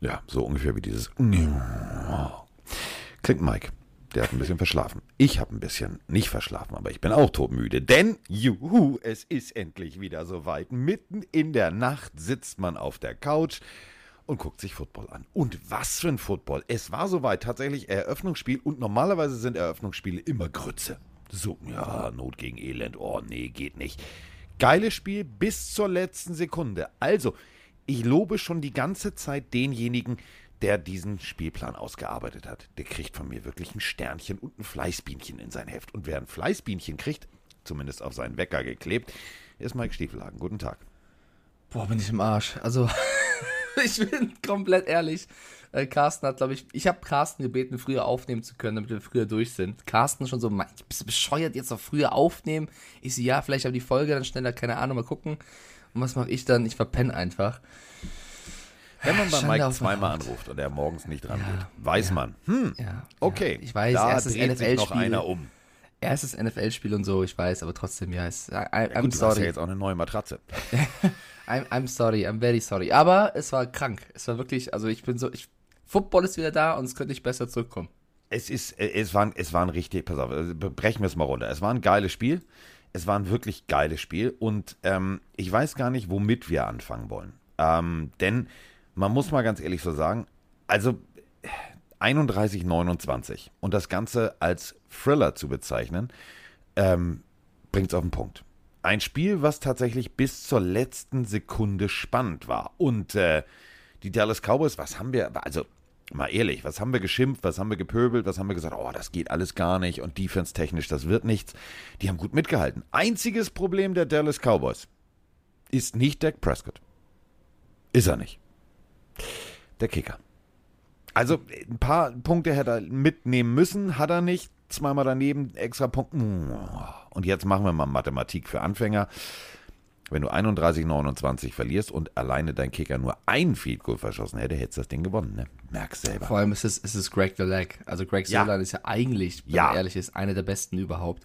Ja, so ungefähr wie dieses. Klingt Mike. Der hat ein bisschen verschlafen. Ich habe ein bisschen nicht verschlafen, aber ich bin auch todmüde. Denn, juhu, es ist endlich wieder soweit. Mitten in der Nacht sitzt man auf der Couch und guckt sich Football an. Und was für ein Football. Es war soweit tatsächlich Eröffnungsspiel und normalerweise sind Eröffnungsspiele immer Grütze. So, ja, Not gegen Elend. Oh, nee, geht nicht. Geiles Spiel bis zur letzten Sekunde. Also, ich lobe schon die ganze Zeit denjenigen, der diesen Spielplan ausgearbeitet hat. Der kriegt von mir wirklich ein Sternchen und ein Fleißbienchen in sein Heft. Und wer ein Fleißbienchen kriegt, zumindest auf seinen Wecker geklebt, ist Mike Stiefelhagen. Guten Tag. Boah, bin ich im Arsch. Also, ich bin komplett ehrlich. Äh, Carsten hat, glaube ich, ich habe Carsten gebeten, früher aufnehmen zu können, damit wir früher durch sind. Carsten schon so, ich bist du bescheuert, jetzt noch früher aufnehmen? Ich so, ja, vielleicht habe die Folge dann schneller, keine Ahnung, mal gucken. Und was mache ich dann? Ich verpenne einfach. Wenn man bei Schande Mike zweimal anruft und er morgens nicht dran Ja, geht, weiß ja. man, hm, Ja, okay. Ich weiß, da erstes dreht sich noch einer um. Erstes NFL-Spiel und so, ich weiß, aber trotzdem, ja, ist, I, Ja, gut, du hast ja jetzt auch eine neue Matratze. I'm, I'm sorry, I'm very sorry. Aber es war krank. Es war wirklich, also ich bin so, ich, Football ist wieder da und es könnte nicht besser zurückkommen. Es ist, es war, es war ein richtig, pass auf, äh, brechen wir es mal runter. Es war ein geiles Spiel. Es war ein wirklich geiles Spiel und ähm, ich weiß gar nicht, womit wir anfangen wollen. Ähm, denn man muss mal ganz ehrlich so sagen, also 31, 29 und das Ganze als Thriller zu bezeichnen, ähm, bringt es auf den Punkt. Ein Spiel, was tatsächlich bis zur letzten Sekunde spannend war. Und äh, die Dallas Cowboys, was haben wir, also mal ehrlich, was haben wir geschimpft, was haben wir gepöbelt, was haben wir gesagt, oh, das geht alles gar nicht und defense-technisch, das wird nichts. Die haben gut mitgehalten. Einziges Problem der Dallas Cowboys ist nicht Dak Prescott. Ist er nicht. Der Kicker. Also ein paar Punkte hätte er mitnehmen müssen, hat er nicht. Zweimal daneben, extra Punkt. Und jetzt machen wir mal Mathematik für Anfänger. Wenn du 31, 29 verlierst und alleine dein Kicker nur ein Field Goal verschossen hätte, hättest du das Ding gewonnen. Ne? Merkst selber. Vor allem ist es, ist es Greg the Leg. Also Greg Ja. Solan ist ja eigentlich, wenn Ja. man ehrlich ist, einer der besten überhaupt.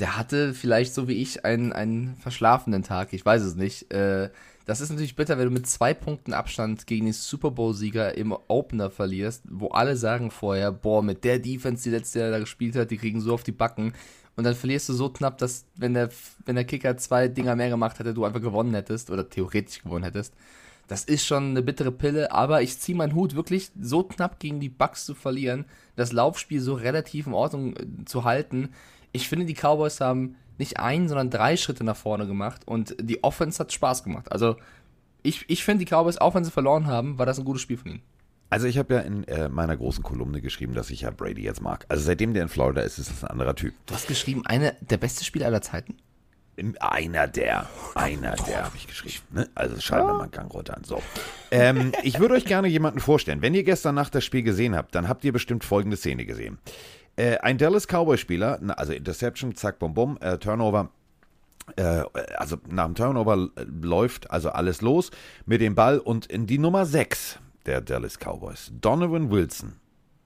Der hatte vielleicht so wie ich einen, einen verschlafenen Tag, ich weiß es nicht. Äh, das ist natürlich bitter, wenn du mit zwei Punkten Abstand gegen den Super Bowl-Sieger im Opener verlierst, wo alle sagen vorher, boah, mit der Defense, die letztes Jahr da gespielt hat, die kriegen so auf die Backen. Und dann verlierst du so knapp, dass wenn der, wenn der Kicker zwei Dinger mehr gemacht hätte, du einfach gewonnen hättest oder theoretisch gewonnen hättest. Das ist schon eine bittere Pille, aber ich ziehe meinen Hut wirklich so knapp gegen die Bucks zu verlieren, das Laufspiel so relativ in Ordnung äh, zu halten. Ich finde, die Cowboys haben nicht ein, sondern drei Schritte nach vorne gemacht und die Offense hat Spaß gemacht. Also ich, ich finde, die Cowboys, auch wenn sie verloren haben, war das ein gutes Spiel von ihnen. Also ich habe ja in äh, meiner großen Kolumne geschrieben, dass ich ja Brady jetzt mag. Also seitdem der in Florida ist, ist das ein anderer Typ. Du hast geschrieben, eine der beste Spieler aller Zeiten. Einer der, einer der habe ich geschrieben. Ne? Also schalten wir mal einen Gang runter an. So. Ähm, ich würde euch gerne jemanden vorstellen. Wenn ihr gestern Nacht das Spiel gesehen habt, dann habt ihr bestimmt folgende Szene gesehen. Äh, ein Dallas Cowboy-Spieler, also Interception, zack, bum, bum, äh, Turnover, äh, also nach dem Turnover äh, läuft also alles los mit dem Ball und in die Nummer 6 der Dallas Cowboys, Donovan Wilson,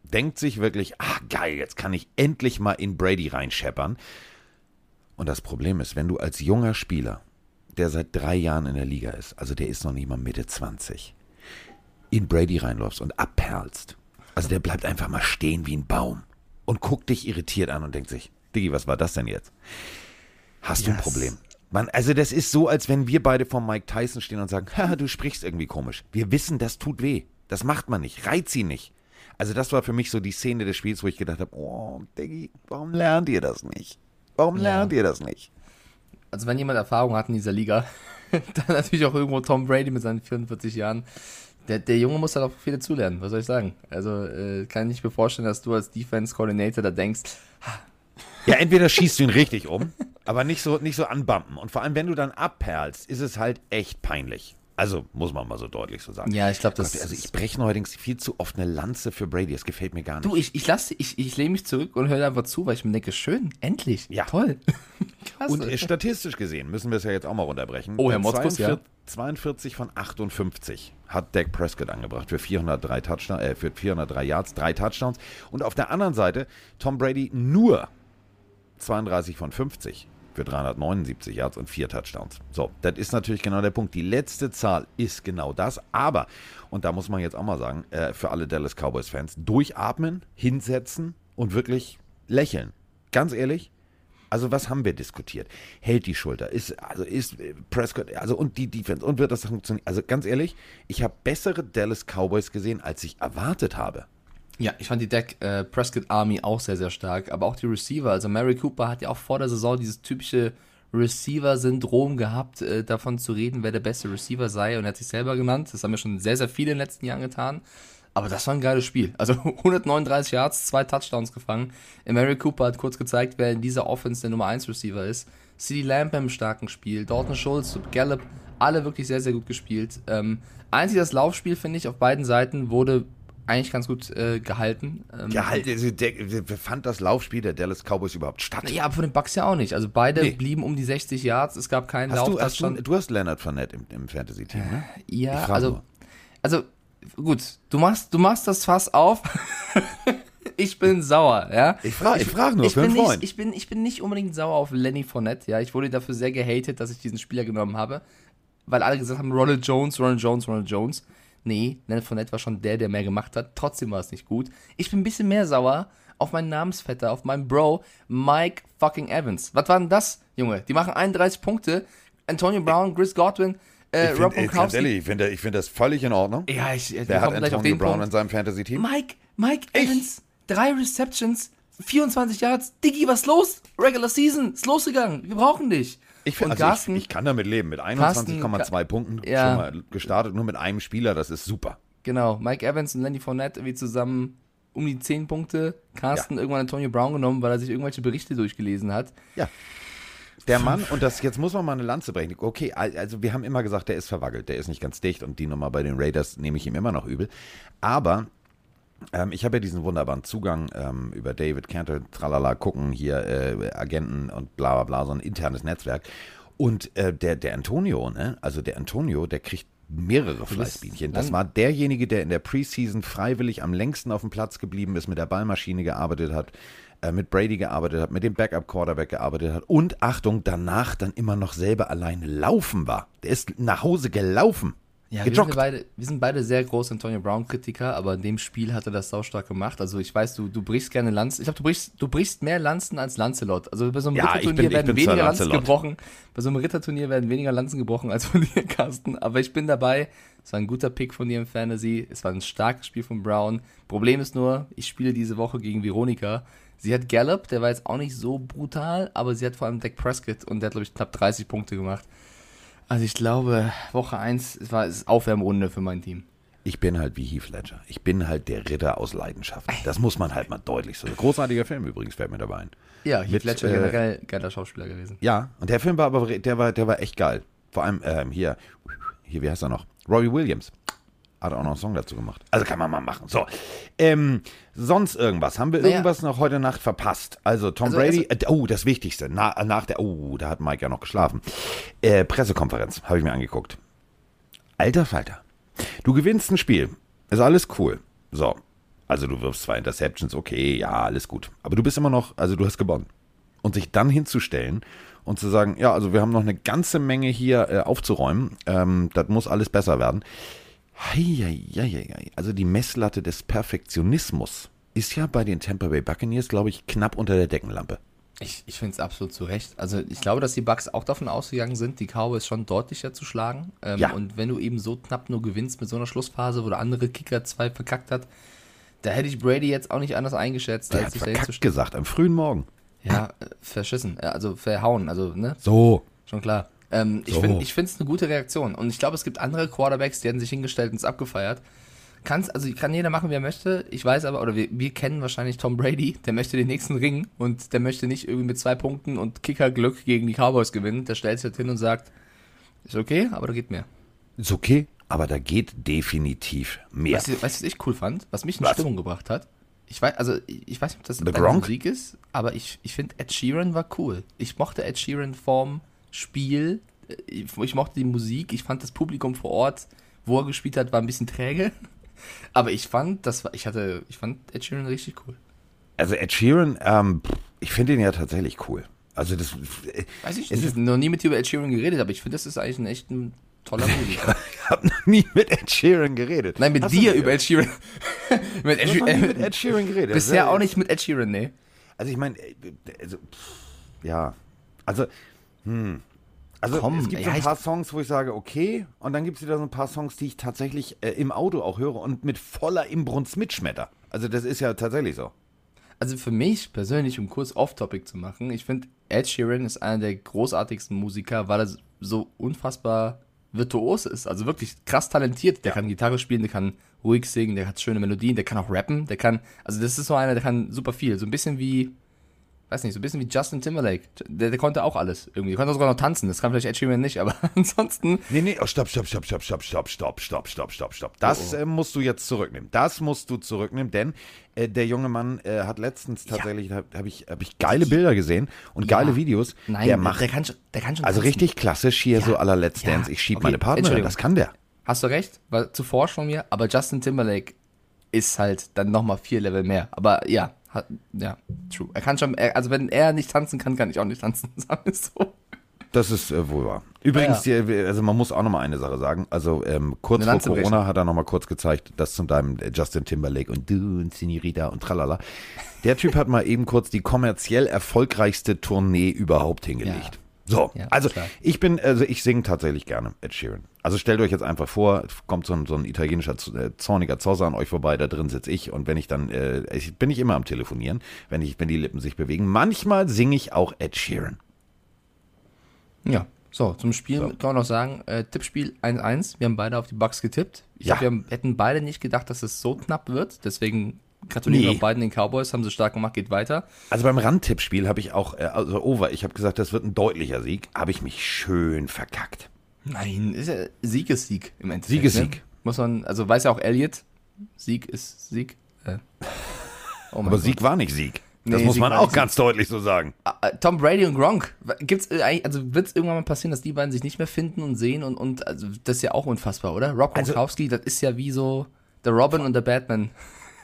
denkt sich wirklich, ah geil, jetzt kann ich endlich mal in Brady reinscheppern. Und das Problem ist, wenn du als junger Spieler, der seit drei Jahren in der Liga ist, also der ist noch nicht mal Mitte 20, in Brady reinläufst und abperlst, also der bleibt einfach mal stehen wie ein Baum und guckt dich irritiert an und denkt sich, Diggi, was war das denn jetzt? Hast du ein Yes. Problem? Man, also das ist so, als wenn wir beide vor Mike Tyson stehen und sagen, haha, du sprichst irgendwie komisch. Wir wissen, das tut weh. Das macht man nicht. Reiz ihn nicht. Also das war für mich so die Szene des Spiels, wo ich gedacht habe, oh, Diggi, warum lernt ihr das nicht? Warum lernt ihr das nicht? Also wenn jemand Erfahrung hat in dieser Liga, dann natürlich auch irgendwo Tom Brady mit seinen 44 Jahren. Der, der Junge muss halt auch viel dazulernen, was soll ich sagen? Also äh, kann ich mir vorstellen, dass du als Defense Coordinator da denkst, Ja, entweder schießt du ihn richtig um, aber nicht so, nicht so anbumpen. Und vor allem, wenn du dann abperlst, ist es halt echt peinlich. Also muss man mal so deutlich so sagen. Ja, ich glaube, das Gott, also ich breche neuerdings viel zu oft eine Lanze für Brady. Das gefällt mir gar nicht. Du, ich, ich lasse, ich, ich lehne mich zurück und höre einfach zu, weil ich mir denke, schön, endlich, Ja. toll. Und äh, statistisch gesehen müssen wir es ja jetzt auch mal runterbrechen. Oh, Herr Äh, Motzkus, ja. 42 von 58 hat Dak Prescott angebracht für 403 Touchdown, äh, für 403 Yards, drei Touchdowns. Und auf der anderen Seite Tom Brady nur 32 von 50 für 379 Yards und vier Touchdowns. So, das ist natürlich genau der Punkt. Die letzte Zahl ist genau das. Aber, und da muss man jetzt auch mal sagen, äh, für alle Dallas Cowboys-Fans, durchatmen, hinsetzen und wirklich lächeln. Ganz ehrlich, also was haben wir diskutiert? Hält die Schulter? Ist also ist äh, Prescott also und die Defense und wird das funktionieren? Also ganz ehrlich, ich habe bessere Dallas Cowboys gesehen, als ich erwartet habe. Ja, ich fand die Deck äh, Prescott Army auch sehr, sehr stark, aber auch die Receiver. Also Mary Cooper hat ja auch vor der Saison dieses typische Receiver-Syndrom gehabt, äh, davon zu reden, wer der beste Receiver sei und er hat sich selber genannt. Das haben wir schon sehr, sehr viele in den letzten Jahren getan. Aber das war ein geiles Spiel. Also 139 Yards, zwei Touchdowns gefangen. Mary Cooper hat kurz gezeigt, wer in dieser Offense der Nummer 1 Receiver ist. CD Lamb im starken Spiel, Dalton Schultz, Gallup, alle wirklich sehr, sehr gut gespielt. Ähm, einzig das Laufspiel, finde ich, auf beiden Seiten wurde eigentlich ganz gut äh, gehalten. Ähm, Gehalt, also der, fand das Laufspiel der Dallas Cowboys überhaupt statt? Ja, aber von den Bucks ja auch nicht. Also beide Nee. blieben um die 60 Yards. Es gab keinen Hast Lauf. du, hast du, du hast Leonard Fournette im, im Fantasy-Team, ne? Ich ja, also, nur. also gut, du machst, du machst das Fass auf. ich bin sauer, ja. Ich frag- ich frag nur ich für bin einen nicht, Freund. Ich bin, ich bin nicht unbedingt sauer auf Lenny Fournette, ja. Ich wurde dafür sehr gehatet, dass ich diesen Spieler genommen habe, weil alle gesagt haben, Ronald Jones, Ronald Jones, Ronald Jones. Nee, Leonard Fournette war schon der, der mehr gemacht hat. Trotzdem war es nicht gut. Ich bin ein bisschen mehr sauer auf meinen Namensvetter, auf meinen Bro, Mike fucking Evans. Was war denn das, Junge? Die machen 31 Punkte. Antonio Brown, Chris Godwin, äh, Ich Rob ehrlich, ich finde ich find das völlig in Ordnung. Ja, ich, wir Der hat kommen gleich auf Antonio den Brown Punkt. in seinem Fantasy-Team. Mike, Mike Evans, drei Receptions, 24 Yards. Diggi, was los? Regular Season, ist losgegangen. Wir brauchen dich. Ich, find, also Carsten, ich, ich kann damit leben. Mit Carsten- 21,2 Punkten Ja. schon mal gestartet, nur mit einem Spieler, das ist super. genau, Mike Evans und Lenny Fournette irgendwie zusammen um die 10 Punkte. Carsten irgendwann Antonio Brown genommen, weil er sich irgendwelche Berichte durchgelesen hat. Ja. Der Mann, und das jetzt muss man mal eine Lanze brechen. Okay, al- also wir haben immer gesagt, der ist verwackelt, der ist nicht ganz dicht und die Nummer bei den Raiders nehme ich ihm immer noch übel. Aber ähm, ich habe ja diesen wunderbaren Zugang ähm, über David Cantor, tralala, gucken hier, äh, Agenten und bla bla bla, so ein internes Netzwerk. Und äh, der, der Antonio, ne, also der Antonio, der kriegt mehrere Fleißbienchen. Das war derjenige, der in der Preseason freiwillig am längsten auf dem Platz geblieben ist, mit der Ballmaschine gearbeitet hat, äh, mit Brady gearbeitet hat, mit dem Backup-Quarterback gearbeitet hat und Achtung, danach dann immer noch selber alleine laufen war. Der ist nach Hause gelaufen. Ja, wir sind, beide, wir sind beide sehr große Antonio Brown-Kritiker, aber in dem Spiel hat er das saustark gemacht. Also ich weiß, du, du brichst gerne Lanzen. Ich glaube, du brichst, du brichst mehr Lanzen als Lancelot. Also bei so einem Ja, Ritterturnier bin- werden weniger Lanzen gebrochen. Bei so einem Ritterturnier werden weniger Lanzen gebrochen als von dir, Carsten. Aber ich bin dabei. Es war ein guter Pick von dir im Fantasy. Es war ein starkes Spiel von Brown. Problem ist nur, ich spiele diese Woche gegen Veronika. Sie hat Gallup, der war jetzt auch nicht so brutal, aber sie hat vor allem Dak Prescott und der hat, glaube ich, knapp 30 Punkte gemacht. Also ich glaube, Woche 1 war es Aufwärmrunde für mein Team. Ich bin halt wie Heath Ledger. Ich bin halt der Ritter aus Leidenschaft. Das muss man halt mal deutlich so. Großartiger Film übrigens, fällt mir dabei ein. Ja, Heath Mit, Ledger äh, generell geiler Schauspieler gewesen. Ja, und der Film war aber, der war, der war echt geil. Vor allem ähm, hier, hier, wie heißt er noch? Robbie Williams. Hat auch noch einen Song dazu gemacht. Also kann man mal machen. So. Ähm, sonst irgendwas. Haben wir Naja. irgendwas noch heute Nacht verpasst? Also Tom Also, Brady, äh, oh, das Wichtigste. Na, nach der, oh, da hat Mike ja noch geschlafen. Äh, Pressekonferenz, habe ich mir angeguckt. Alter Falter. Du gewinnst ein Spiel. Ist alles cool. So. Also du wirfst zwei Interceptions, okay, ja, alles gut. Aber du bist immer noch, also du hast gewonnen. Und sich dann hinzustellen und zu sagen, ja, also wir haben noch eine ganze Menge hier äh, aufzuräumen, ähm, das muss alles besser werden. Heieieiei. Also die Messlatte des Perfektionismus ist ja bei den Tampa Bay Buccaneers, glaube ich, knapp unter der Deckenlampe. Ich, ich finde es absolut zu Recht. Also ich glaube, dass die Bucks auch davon ausgegangen sind, die Cowboys schon deutlicher zu schlagen. Ähm, Ja. Und wenn du eben so knapp nur gewinnst mit so einer Schlussphase, wo der andere Kicker zwei verkackt hat, da hätte ich Brady jetzt auch nicht anders eingeschätzt, Der als hat verkackt gesagt, am frühen Morgen. Ja, äh, verschissen. Äh, Also verhauen, also, ne? So. Schon klar. Ähm, ich So. finde ich es eine gute Reaktion. Und ich glaube, es gibt andere Quarterbacks, die hätten sich hingestellt und es abgefeiert. Kann's, also kann jeder machen, wie er möchte. Ich weiß aber, oder wir, wir kennen wahrscheinlich Tom Brady, der möchte den nächsten Ring und der möchte nicht irgendwie mit zwei Punkten und Kickerglück gegen die Cowboys gewinnen. Der stellt sich halt hin und sagt, ist okay, aber da geht mehr. Ist okay, aber da geht definitiv mehr. Weißt du, weißt was ich cool fand? Was mich in Was? Stimmung gebracht hat? Ich weiß, also ich ich weiß nicht, ob das The deine? Musik ist, aber ich, ich finde Ed Sheeran war cool. Ich mochte Ed Sheeran vorm Spiel. Ich, ich mochte die Musik. Ich fand das Publikum vor Ort, wo er gespielt hat, war ein bisschen träge. Aber ich fand, das war, ich hatte, ich fand Ed Sheeran richtig cool. Also Ed Sheeran, ähm, ich finde ihn ja tatsächlich cool. Also das, äh, Weiß ich nicht. Ich ist- habe noch nie mit dir über Ed Sheeran geredet, aber ich finde, das ist eigentlich ein echt ein toller Musiker. ich habe noch nie mit Ed Sheeran geredet. Nein, mit Hast dir über Ed Sheeran. mit Ed Sheeran. mit Ed Sheeran geredet. Bisher Das, auch äh, nicht mit Ed Sheeran, nee. Also ich meine, äh, also, pff, ja, also, hm. Also Komm, es gibt so ja, ein paar Songs, wo ich sage, okay, und dann gibt es wieder so ein paar Songs, die ich tatsächlich äh, im Auto auch höre und mit voller Imbrunst mitschmetter. Also das ist ja tatsächlich so. Also für mich persönlich, um kurz off-topic zu machen, ich finde, Ed Sheeran ist einer der großartigsten Musiker, weil er so unfassbar virtuos ist. Also wirklich krass talentiert. Der kann Gitarre spielen, der kann ruhig singen, der hat schöne Melodien, der kann auch rappen, der kann, also das ist so einer, der kann super viel. So ein bisschen wie, weiß nicht, so ein bisschen wie Justin Timberlake. Der, der konnte auch alles irgendwie. Der konnte sogar noch tanzen. Das kann vielleicht Ed Sheeran nicht, aber ansonsten. Nee, nee, oh, stopp, stopp, stopp, stopp, stopp, stopp, stopp, stopp, stopp, stopp, stopp. Das Äh, musst du jetzt zurücknehmen. Das musst du zurücknehmen, denn äh, der junge Mann äh, hat letztens tatsächlich, da habe ich, hab ich geile Bilder gesehen und geile Videos. Nein, der macht der kann schon, der kann schon also tanzen. richtig klassisch hier so aller Let's Ja, Dance. Ich schieb okay, meine Partnerin, das kann der. Hast du recht, war zu forsch von mir, aber Justin Timberlake ist halt dann nochmal vier Level mehr. Aber ja, hat, ja, true. Er kann schon, also wenn er nicht tanzen kann, kann ich auch nicht tanzen, sagen wir so. Das ist äh, wohl wahr. Übrigens, Ja, die, also man muss auch noch mal eine Sache sagen. Also ähm, kurz vor. Corona hat er noch mal kurz gezeigt, dass zum deinem äh, Justin Timberlake und du und Senorita und tralala. Der Typ hat mal eben kurz die kommerziell erfolgreichste Tournee überhaupt hingelegt. So, Ja, also klar. ich bin, also ich singe tatsächlich gerne Ed Sheeran. Also stellt euch jetzt einfach vor, es kommt so ein, so ein italienischer äh, zorniger Zosse an euch vorbei, da drin sitze ich und wenn ich dann, äh, ich, bin ich immer am Telefonieren, wenn ich, wenn die Lippen sich bewegen. Manchmal singe ich auch Ed Sheeran. Ja, so, zum Spiel So. kann man noch sagen, äh, Tippspiel 1-1, wir haben beide auf die Bugs getippt. Ich Ja. glaub, wir haben, hätten beide nicht gedacht, dass es so knapp wird, deswegen gratulieren Nee. auch beiden den Cowboys, haben sie stark gemacht, geht weiter. Also beim Randtippspiel habe ich auch, äh, also over, ich habe gesagt, das wird ein deutlicher Sieg, habe ich mich schön verkackt. Nein, ist ja Sieg ist Sieg im Endeffekt. Sieg ist ne? Sieg. Muss man, also weiß ja auch Elliot, Sieg ist Sieg. Äh. Oh Aber Gott. Sieg war nicht Sieg. Das Nee, muss Sieg man auch ganz deutlich so sagen. Ah, äh, Tom Brady und Gronk. Gibt's äh, also wird es irgendwann mal passieren, dass die beiden sich nicht mehr finden und sehen und, und also das ist ja auch unfassbar, oder? Rob Also- Gronkowski, das ist ja wie so der Robin und der Batman.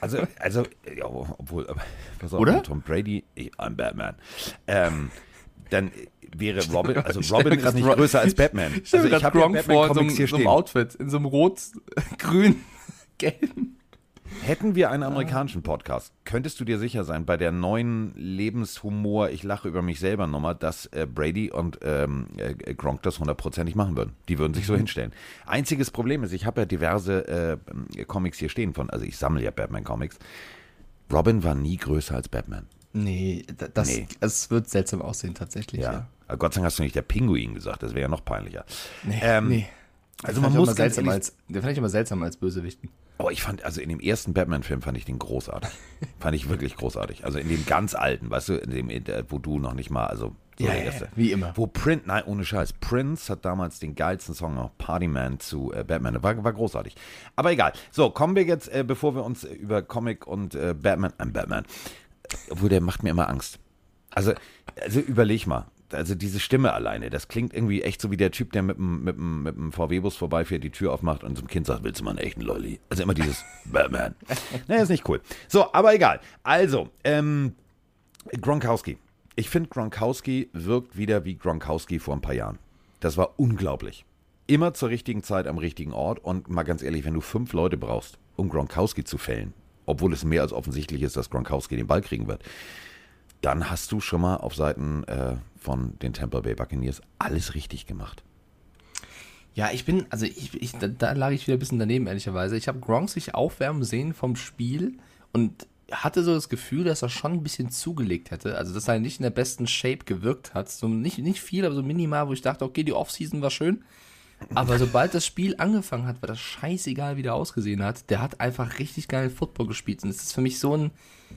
Also, also, ja, obwohl, aber, pass auf, Oder? Tom Brady, ich, I'm Batman. Ähm, dann wäre Robin, also Robin ist nicht Ro- größer als Batman. Ich also ich habe ja Gronk vor in so einem, so. Outfit, in so einem rot, grün, gelben. Hätten wir einen amerikanischen Podcast, könntest du dir sicher sein, bei der neuen Lebenshumor, ich lache über mich selber Nummer, dass äh, Brady und ähm, äh, Gronk das hundertprozentig machen würden. Die würden sich so Mhm. hinstellen. Einziges Problem ist, ich habe ja diverse äh, Comics hier stehen von, also ich sammle ja Batman-Comics. Robin war nie größer als Batman. Nee, da- das, Nee. das wird seltsam aussehen tatsächlich. Ja. Ja. Gott sei Dank hast du nicht der Pinguin gesagt, das wäre ja noch peinlicher. Nee, Ähm, nee. Also man muss ganz seltsam als, den fand ich immer seltsam als Bösewichten. Oh, ich fand, also in dem ersten Batman-Film fand ich den großartig. fand ich wirklich großartig. Also in dem ganz alten, weißt du, in dem, wo du noch nicht mal, also so Ja, der ja, wie immer. Wo Prince, nein, ohne Scheiß, Prince hat damals den geilsten Song noch, Partyman zu äh, Batman. War, war großartig. Aber egal. So, kommen wir jetzt, äh, bevor wir uns äh, über Comic und äh, Batman, äh, Batman, obwohl der macht mir immer Angst. Also, also überleg mal. Also diese Stimme alleine, das klingt irgendwie echt so wie der Typ, der mit dem, mit dem, mit dem VW-Bus vorbeifährt, die Tür aufmacht und zum Kind sagt, willst du mal einen echten Lolli? Also immer dieses Batman. naja, ist nicht cool. So, aber egal. Also, ähm, Gronkowski. Ich finde, Gronkowski wirkt wieder wie Gronkowski vor ein paar Jahren. Das war unglaublich. Immer zur richtigen Zeit am richtigen Ort und mal ganz ehrlich, wenn du fünf Leute brauchst, um Gronkowski zu fällen, obwohl es mehr als offensichtlich ist, dass Gronkowski den Ball kriegen wird, dann hast du schon mal auf Seiten äh, von den Tampa Bay Buccaneers alles richtig gemacht. Ja, ich bin, also ich, ich da, da lag ich wieder ein bisschen daneben, ehrlicherweise. Ich habe Gronk sich aufwärmen sehen vom Spiel und hatte so das Gefühl, dass er schon ein bisschen zugelegt hätte. Also, dass er nicht in der besten Shape gewirkt hat. So nicht, nicht viel, aber so minimal, wo ich dachte, okay, die Offseason war schön. Aber sobald das Spiel angefangen hat, war das scheißegal, wie der ausgesehen hat. Der hat einfach richtig geil Football gespielt. Und es ist für mich so ein,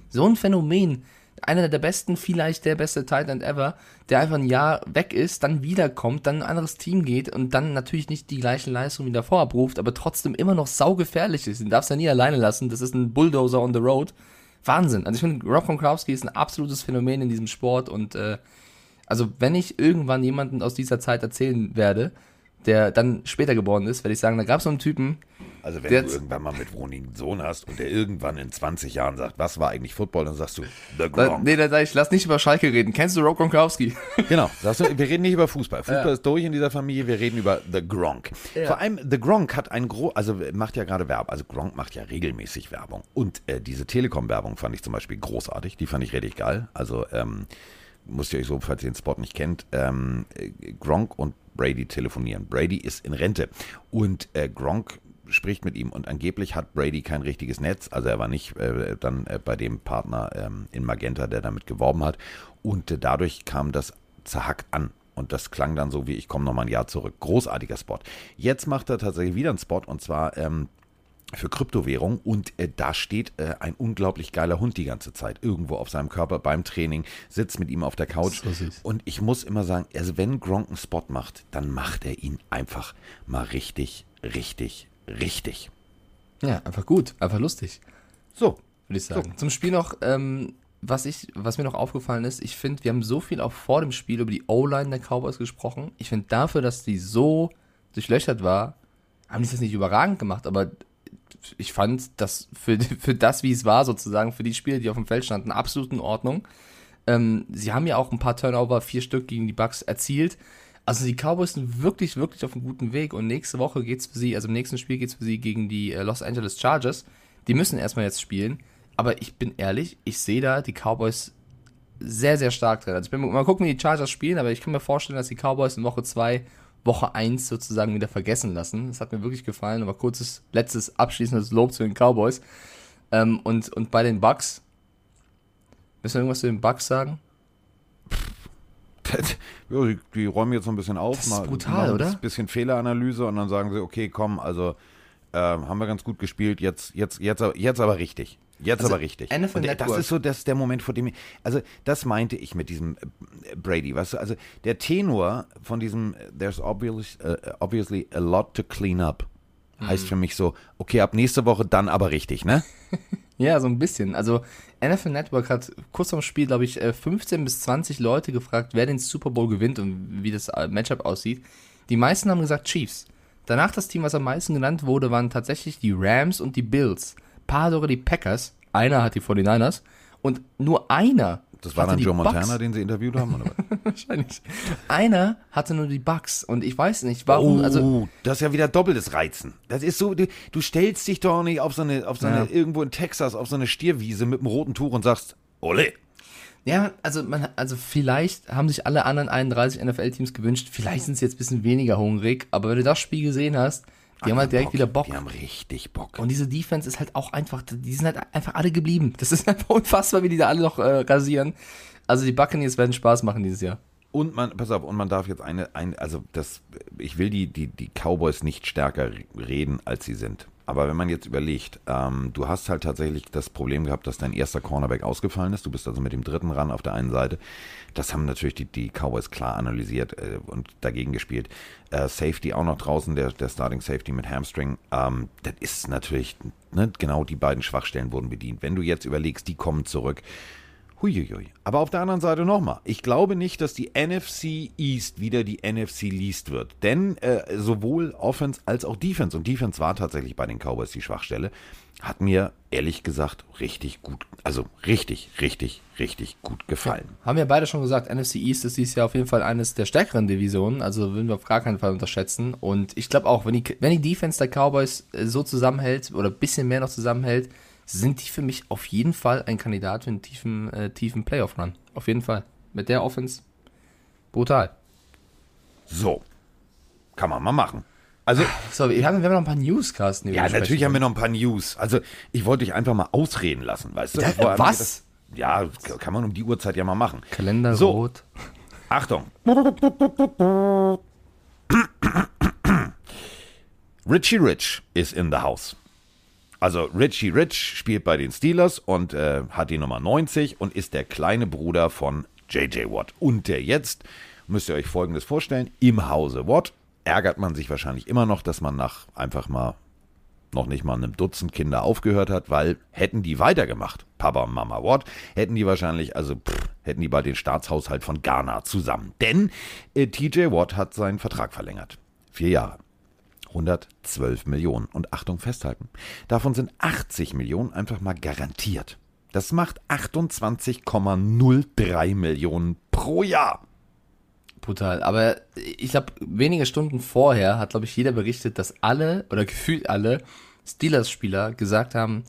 so ein Phänomen. Einer der besten, vielleicht der beste Tight End ever, der einfach ein Jahr weg ist, dann wiederkommt, dann ein anderes Team geht und dann natürlich nicht die gleiche Leistung wie davor abruft, aber trotzdem immer noch saugefährlich ist. Den darfst du ja nie alleine lassen. Das ist ein Bulldozer on the road. Wahnsinn. Also ich finde, Rob Gronkowski ist ein absolutes Phänomen in diesem Sport und äh, also wenn ich irgendwann jemanden aus dieser Zeit erzählen werde, der dann später geboren ist, werde ich sagen, da gab es so einen Typen, Also wenn Der- du irgendwann mal mit Roni einen Sohn hast und der irgendwann in 20 Jahren sagt, was war eigentlich Football, dann sagst du, The da, Gronk. nee, da sag ich, lass nicht über Schalke reden. Kennst du Rob Gronkowski? Genau, sagst du, wir reden nicht über Fußball. Fußball ist durch in dieser Familie, wir reden über The Gronk. Vor allem, The Gronk hat ein gro, also macht ja gerade Werbung, also Gronk macht ja regelmäßig Werbung. Und äh, diese Telekom-Werbung fand ich zum Beispiel großartig, die fand ich richtig geil. Also, ähm, müsst ihr euch so, falls ihr den Spot nicht kennt, ähm, äh, Gronk und Brady telefonieren. Brady ist in Rente und äh, Gronk spricht mit ihm und angeblich hat Brady kein richtiges Netz, also er war nicht äh, dann äh, bei dem Partner ähm, in Magenta, der damit geworben hat und äh, dadurch kam das zerhackt an. Und das klang dann so wie, ich komme nochmal ein Jahr zurück. Großartiger Spot. Jetzt macht er tatsächlich wieder einen Spot und zwar ähm, für Kryptowährung und äh, da steht äh, ein unglaublich geiler Hund die ganze Zeit irgendwo auf seinem Körper beim Training, sitzt mit ihm auf der Couch So und ich muss immer sagen, also wenn Gronk einen Spot macht, dann macht er ihn einfach mal richtig, richtig, richtig. Ja, einfach gut, einfach lustig. So, würde ich sagen. Zum Spiel noch, ähm, was, ich, was mir noch aufgefallen ist, ich finde, wir haben so viel auch vor dem Spiel über die O-Line der Cowboys gesprochen. Ich finde dafür, dass die so durchlöchert war, haben die das nicht überragend gemacht, aber ich fand das für, für das, wie es war, sozusagen, für die Spieler, die auf dem Feld standen, absolut in Ordnung. Ähm, sie haben ja auch ein paar Turnover, vier Stück gegen die Bucks erzielt. Also die Cowboys sind wirklich, wirklich auf einem guten Weg und nächste Woche geht's für sie, also im nächsten Spiel geht's für sie gegen die äh, Los Angeles Chargers. Die müssen erstmal jetzt spielen, aber ich bin ehrlich, ich sehe da die Cowboys sehr, sehr stark drin. Also ich bin mal gucken, wie die Chargers spielen, aber ich kann mir vorstellen, dass die Cowboys in Woche 2, Woche 1 sozusagen wieder vergessen lassen. Das hat mir wirklich gefallen, aber kurzes, letztes abschließendes Lob zu den Cowboys. Ähm, und, und bei den Bucks, müssen wir irgendwas zu den Bucks sagen? Ja, die, die räumen jetzt so ein bisschen auf, Das ist mal, brutal, machen oder? ein bisschen Fehleranalyse und dann sagen sie, okay, komm, also ähm, haben wir ganz gut gespielt, jetzt, jetzt, jetzt, aber- jetzt aber richtig. Jetzt Also, aber richtig. NFL Und das Network- ist so das, der Moment, vor dem ich, also das meinte ich mit diesem äh, Brady, weißt du, also der Tenor von diesem äh, There's obviously, äh, obviously a lot to clean up Mhm. heißt für mich so, okay, ab nächste Woche dann aber richtig, ne? Ja, so ein bisschen. Also NFL Network hat kurz vorm Spiel, glaube ich, äh, 15 bis 20 Leute gefragt, wer den Super Bowl gewinnt und wie das äh, Matchup aussieht. Die meisten haben gesagt Chiefs. Danach das Team, was am meisten genannt wurde, waren tatsächlich die Rams und die Bills. Paar sogar die Packers. Einer hat die 49ers. Und nur einer. Das war dann Joe. Montana, den sie interviewt haben, oder was? Wahrscheinlich. Einer hatte nur die Bucks. Und ich weiß nicht, warum. Oh, Also, das ist ja wieder doppeltes Reizen. Das ist so, du, du stellst dich doch nicht auf so eine, auf so eine Ja. irgendwo in Texas, auf so eine Stierwiese mit einem roten Tuch und sagst, ole. Ja, also, man, also vielleicht haben sich alle anderen 31 NFL-Teams gewünscht, vielleicht sind sie jetzt ein bisschen weniger hungrig, aber wenn du das Spiel gesehen hast, die haben halt direkt wieder Bock. Die haben richtig Bock. Und diese Defense ist halt auch einfach, die sind halt einfach alle geblieben. Das ist einfach unfassbar, wie die da alle noch äh, rasieren. Also die Buccaneers werden Spaß machen dieses Jahr. Und man, pass auf, und man darf jetzt eine, ein, also das, ich will die, die, die Cowboys nicht stärker reden, als sie sind. Aber wenn man jetzt überlegt, ähm, du hast halt tatsächlich das Problem gehabt, dass dein erster Cornerback ausgefallen ist. Du bist also mit dem dritten ran auf der einen Seite. Das haben natürlich die, die Cowboys klar analysiert äh, und dagegen gespielt. Äh, Safety auch noch draußen, der, der Starting Safety mit Hamstring. Ähm, das ist natürlich, ne, genau die beiden Schwachstellen wurden bedient. Wenn du jetzt überlegst, die kommen zurück. Huiuiui. Aber auf der anderen Seite nochmal. Ich glaube nicht, dass die NFC East wieder die NFC Least wird. Denn äh, sowohl Offense als auch Defense, und Defense war tatsächlich bei den Cowboys die Schwachstelle, hat mir ehrlich gesagt richtig gut, also richtig, richtig, richtig gut gefallen. Haben wir beide schon gesagt, NFC East ist dieses Jahr auf jeden Fall eines der stärkeren Divisionen, also würden wir auf gar keinen Fall unterschätzen. Und ich glaube auch, wenn die, wenn die Defense der Cowboys äh, so zusammenhält oder ein bisschen mehr noch zusammenhält, sind die für mich auf jeden Fall ein Kandidat für einen tiefen, äh, tiefen Playoff-Run. Auf jeden Fall. Mit der Offense brutal. So. Kann man mal machen. Also, So, wir haben, wir haben noch ein paar News, Carsten. ja, natürlich haben wir noch ein paar News. Also, ich wollte dich einfach mal ausreden lassen, weißt du? Bevor- was? Das, ja, kann man um die Uhrzeit ja mal machen. Kalender So. rot. Achtung. Richie Rich is in the house. Also Richie Rich spielt bei den Steelers und äh, hat die Nummer 90 und ist der kleine Bruder von JJ Watt. Und der jetzt, müsst ihr euch folgendes vorstellen, im Hause Watt ärgert man sich wahrscheinlich immer noch, dass man nach einfach mal noch nicht mal einem Dutzend Kinder aufgehört hat, weil hätten die weitergemacht, Papa und Mama Watt, hätten die wahrscheinlich, also pff, hätten die bald den Staatshaushalt von Ghana zusammen. Denn äh, TJ Watt hat seinen Vertrag verlängert. Vier Jahre. 112 Millionen. Und Achtung, festhalten. Davon sind 80 Millionen einfach mal garantiert. Das macht 28,03 Millionen pro Jahr. Brutal. Aber ich glaube, wenige Stunden vorher hat, glaube ich, jeder berichtet, dass alle oder gefühlt alle Steelers-Spieler gesagt haben,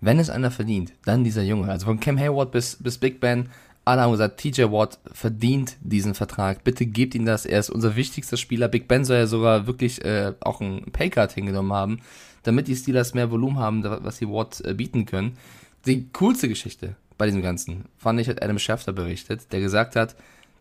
wenn es einer verdient, dann dieser Junge. Also von Cam Hayward bis, bis Big Ben, alle haben gesagt, TJ Watt verdient diesen Vertrag. Bitte gebt ihm das. Er ist unser wichtigster Spieler. Big Ben soll ja sogar wirklich äh, auch einen Paycard hingenommen haben, damit die Steelers mehr Volumen haben, was sie Watt äh, bieten können. Die coolste Geschichte bei diesem Ganzen fand ich, hat Adam Schefter berichtet, der gesagt hat,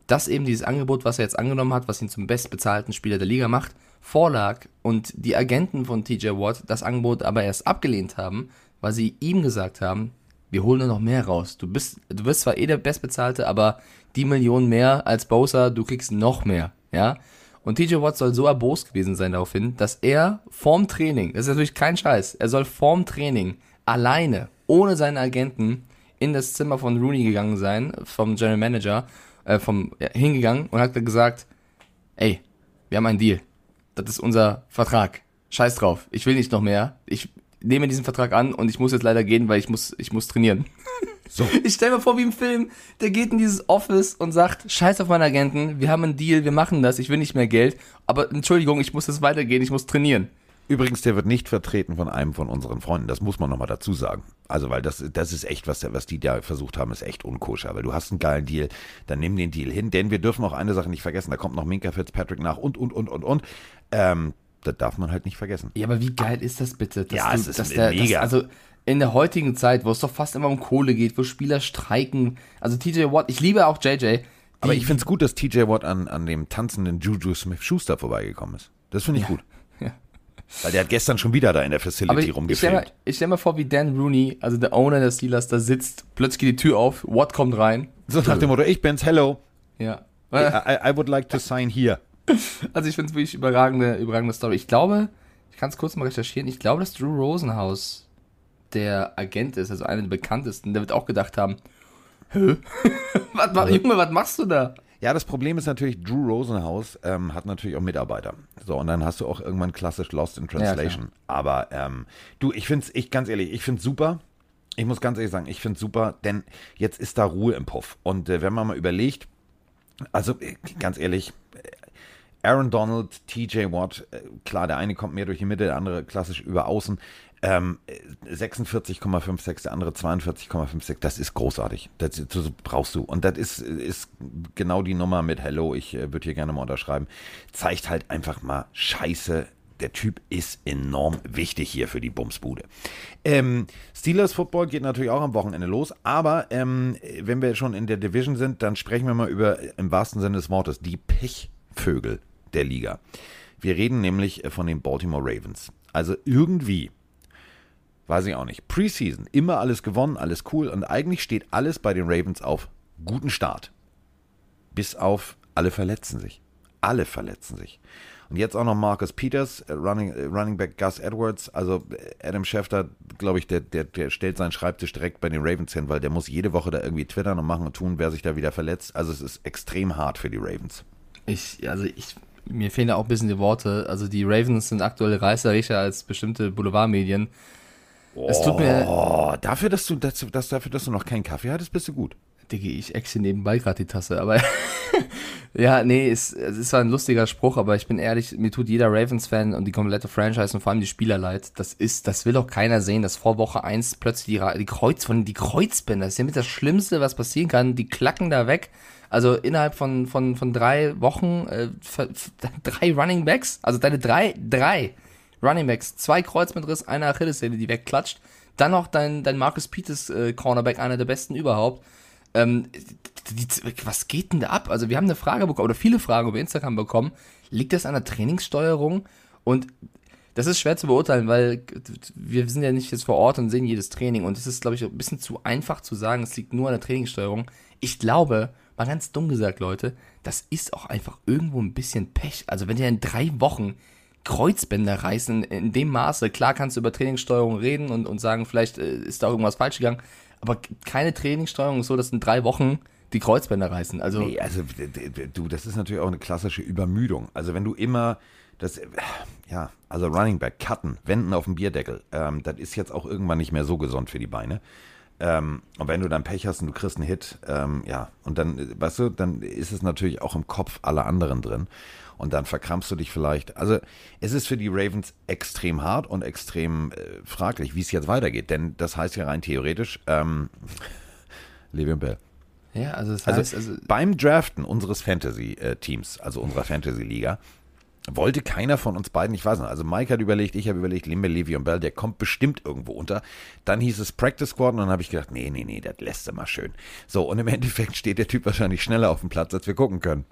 dass eben dieses Angebot, was er jetzt angenommen hat, was ihn zum bestbezahlten Spieler der Liga macht, vorlag und die Agenten von TJ Watt das Angebot aber erst abgelehnt haben, weil sie ihm gesagt haben, wir holen nur noch mehr raus. Du bist, du bist zwar eh der Bestbezahlte, aber die Million mehr als Bowser, du kriegst noch mehr, ja. Und TJ Watt soll so erbost gewesen sein daraufhin, dass er vorm Training, das ist natürlich kein Scheiß, er soll vorm Training alleine, ohne seine Agenten, in das Zimmer von Rooney gegangen sein, vom General Manager, äh, vom, ja, hingegangen und hat gesagt, ey, wir haben einen Deal. Das ist unser Vertrag. Scheiß drauf. Ich will nicht noch mehr. Ich nehme diesen Vertrag an und ich muss jetzt leider gehen, weil ich muss, ich muss trainieren. So. Ich stelle mir vor, wie im Film, der geht in dieses Office und sagt, scheiß auf meinen Agenten, wir haben einen Deal, wir machen das, ich will nicht mehr Geld, aber Entschuldigung, ich muss jetzt weitergehen, ich muss trainieren. Übrigens, der wird nicht vertreten von einem von unseren Freunden. Das muss man nochmal dazu sagen. Also, weil das, das ist echt, was, was die da versucht haben, ist echt unkoscher. Weil du hast einen geilen Deal, dann nimm den Deal hin. Denn wir dürfen auch eine Sache nicht vergessen. Da kommt noch Minka Fitzpatrick nach und, und, und, und, und. Ähm, das darf man halt nicht vergessen. Ja, aber wie geil ist das bitte? Ja, du, es ist der, mega. Dass, also in der heutigen Zeit, wo es doch fast immer um Kohle geht, wo Spieler streiken, also TJ Watt, ich liebe auch JJ. Aber ich finde es gut, dass TJ Watt an, an dem tanzenden Juju Smith-Schuster vorbeigekommen ist. Das finde ich gut. ja. Weil der hat gestern schon wieder da in der Facility ich rumgefilmt. ich stell mir vor, wie Dan Rooney, also der Owner der Steelers, da sitzt, plötzlich geht die Tür auf, Watt kommt rein. So nach dem Motto, ich bin's, hello. Ja. I, I, I would like to sign here. Also ich finde es wirklich überragende, überragende Story. Ich glaube, ich kann es kurz mal recherchieren, ich glaube, dass Drew Rosenhaus der Agent ist, also einer der bekanntesten. Der wird auch gedacht haben, hä? was, mach, Junge, was machst du da? Ja, das Problem ist natürlich, Drew Rosenhaus ähm, hat natürlich auch Mitarbeiter. So, und dann hast du auch irgendwann klassisch Lost in Translation. Aber ähm, du, ich finde es, ich ganz ehrlich, ich finde es super. Ich muss ganz ehrlich sagen, ich finde es super, denn jetzt ist da Ruhe im Puff. Und äh, wenn man mal überlegt, also äh, ganz ehrlich, Aaron Donald, TJ Watt, äh, klar, der eine kommt mehr durch die Mitte, der andere klassisch über außen. Ähm, äh, 46,56, der andere 42,56, das ist großartig. Das, das brauchst du. Und das ist, ist genau die Nummer mit Hello, ich äh, würde hier gerne mal unterschreiben. Zeigt halt einfach mal Scheiße. Der Typ ist enorm wichtig hier für die Bumsbude. Ähm, Steelers Football geht natürlich auch am Wochenende los, aber ähm, wenn wir schon in der Division sind, dann sprechen wir mal über, äh, im wahrsten Sinne des Wortes, die Pechvögel der Liga. Wir reden nämlich äh, von den Baltimore Ravens. Also irgendwie, weiß ich auch nicht, Preseason, immer alles gewonnen, alles cool und eigentlich steht alles bei den Ravens auf guten Start. Bis auf alle verletzen sich. Alle verletzen sich. Und jetzt auch noch Marcus Peters, äh, Running, äh, Running Back Gus Edwards. Also Adam Schefter, glaube ich, der, der, der stellt seinen Schreibtisch direkt bei den Ravens hin, weil der muss jede Woche da irgendwie twittern und machen und tun, wer sich da wieder verletzt. Also es ist extrem hart für die Ravens. Ich, also ich, mir fehlen da auch ein bisschen die Worte. Also die Ravens sind aktuell reißerischer als bestimmte Boulevardmedien. Es tut mir, Oh, dafür, dass du, dass, dass, dafür, dass du noch keinen Kaffee hattest, bist du gut. Diggi, ich exe nebenbei gerade die Tasse, aber ja, nee, es, es ist zwar ein lustiger Spruch, aber ich bin ehrlich, mir tut jeder Ravens-Fan und die komplette Franchise und vor allem die Spieler leid. Das ist, das will doch keiner sehen, dass vor Woche 1 plötzlich die, die Kreuz von die Kreuzbänder, das ist ja mit das Schlimmste, was passieren kann. Die klacken da weg. Also innerhalb von, von, von drei Wochen äh, drei Running Backs, also deine drei, drei Running Backs, zwei Kreuzbandriss, eine Achillessehne, die wegklatscht. Dann noch dein, dein Marcus Peters äh, Cornerback, einer der besten überhaupt. Ähm, die, was geht denn da ab? Also wir haben eine Frage bekommen, oder viele Fragen über Instagram bekommen. Liegt das an der Trainingssteuerung? Und Das ist schwer zu beurteilen, weil wir sind ja nicht jetzt vor Ort und sehen jedes Training. Und es ist, glaube ich, ein bisschen zu einfach zu sagen, es liegt nur an der Trainingssteuerung. Ich glaube, mal ganz dumm gesagt, Leute, das ist auch einfach irgendwo ein bisschen Pech. Also wenn dir in drei Wochen Kreuzbänder reißen in dem Maße, klar kannst du über Trainingssteuerung reden und, und sagen, vielleicht äh, ist da irgendwas falsch gegangen, aber keine Trainingssteuerung ist so, dass in drei Wochen die Kreuzbänder reißen. Also, nee, also du, das ist natürlich auch eine klassische Übermüdung. Also wenn du immer das, ja, also Running Back, Cutten, Wenden auf dem Bierdeckel, ähm, das ist jetzt auch irgendwann nicht mehr so gesund für die Beine. Ähm, und wenn du dann Pech hast und du kriegst einen Hit, ähm, ja, und dann, weißt du, dann ist es natürlich auch im Kopf aller anderen drin. Und dann verkrampfst du dich vielleicht. Also es ist für die Ravens extrem hart und extrem äh, fraglich, wie es jetzt weitergeht. Denn das heißt ja rein theoretisch, ähm, Le'Veon Bell. Ja, also das Also, heißt, also, beim Draften unseres Fantasy-Teams, also unserer Fantasy-Liga, wollte keiner von uns beiden, ich weiß nicht, also Mike hat überlegt, ich habe überlegt, Limbe, Levi und Bell, der kommt bestimmt irgendwo unter. Dann hieß es Practice Squad und dann habe ich gedacht, nee, nee, nee, das lässt er mal schön. So, und im Endeffekt steht der Typ wahrscheinlich schneller auf dem Platz, als wir gucken können.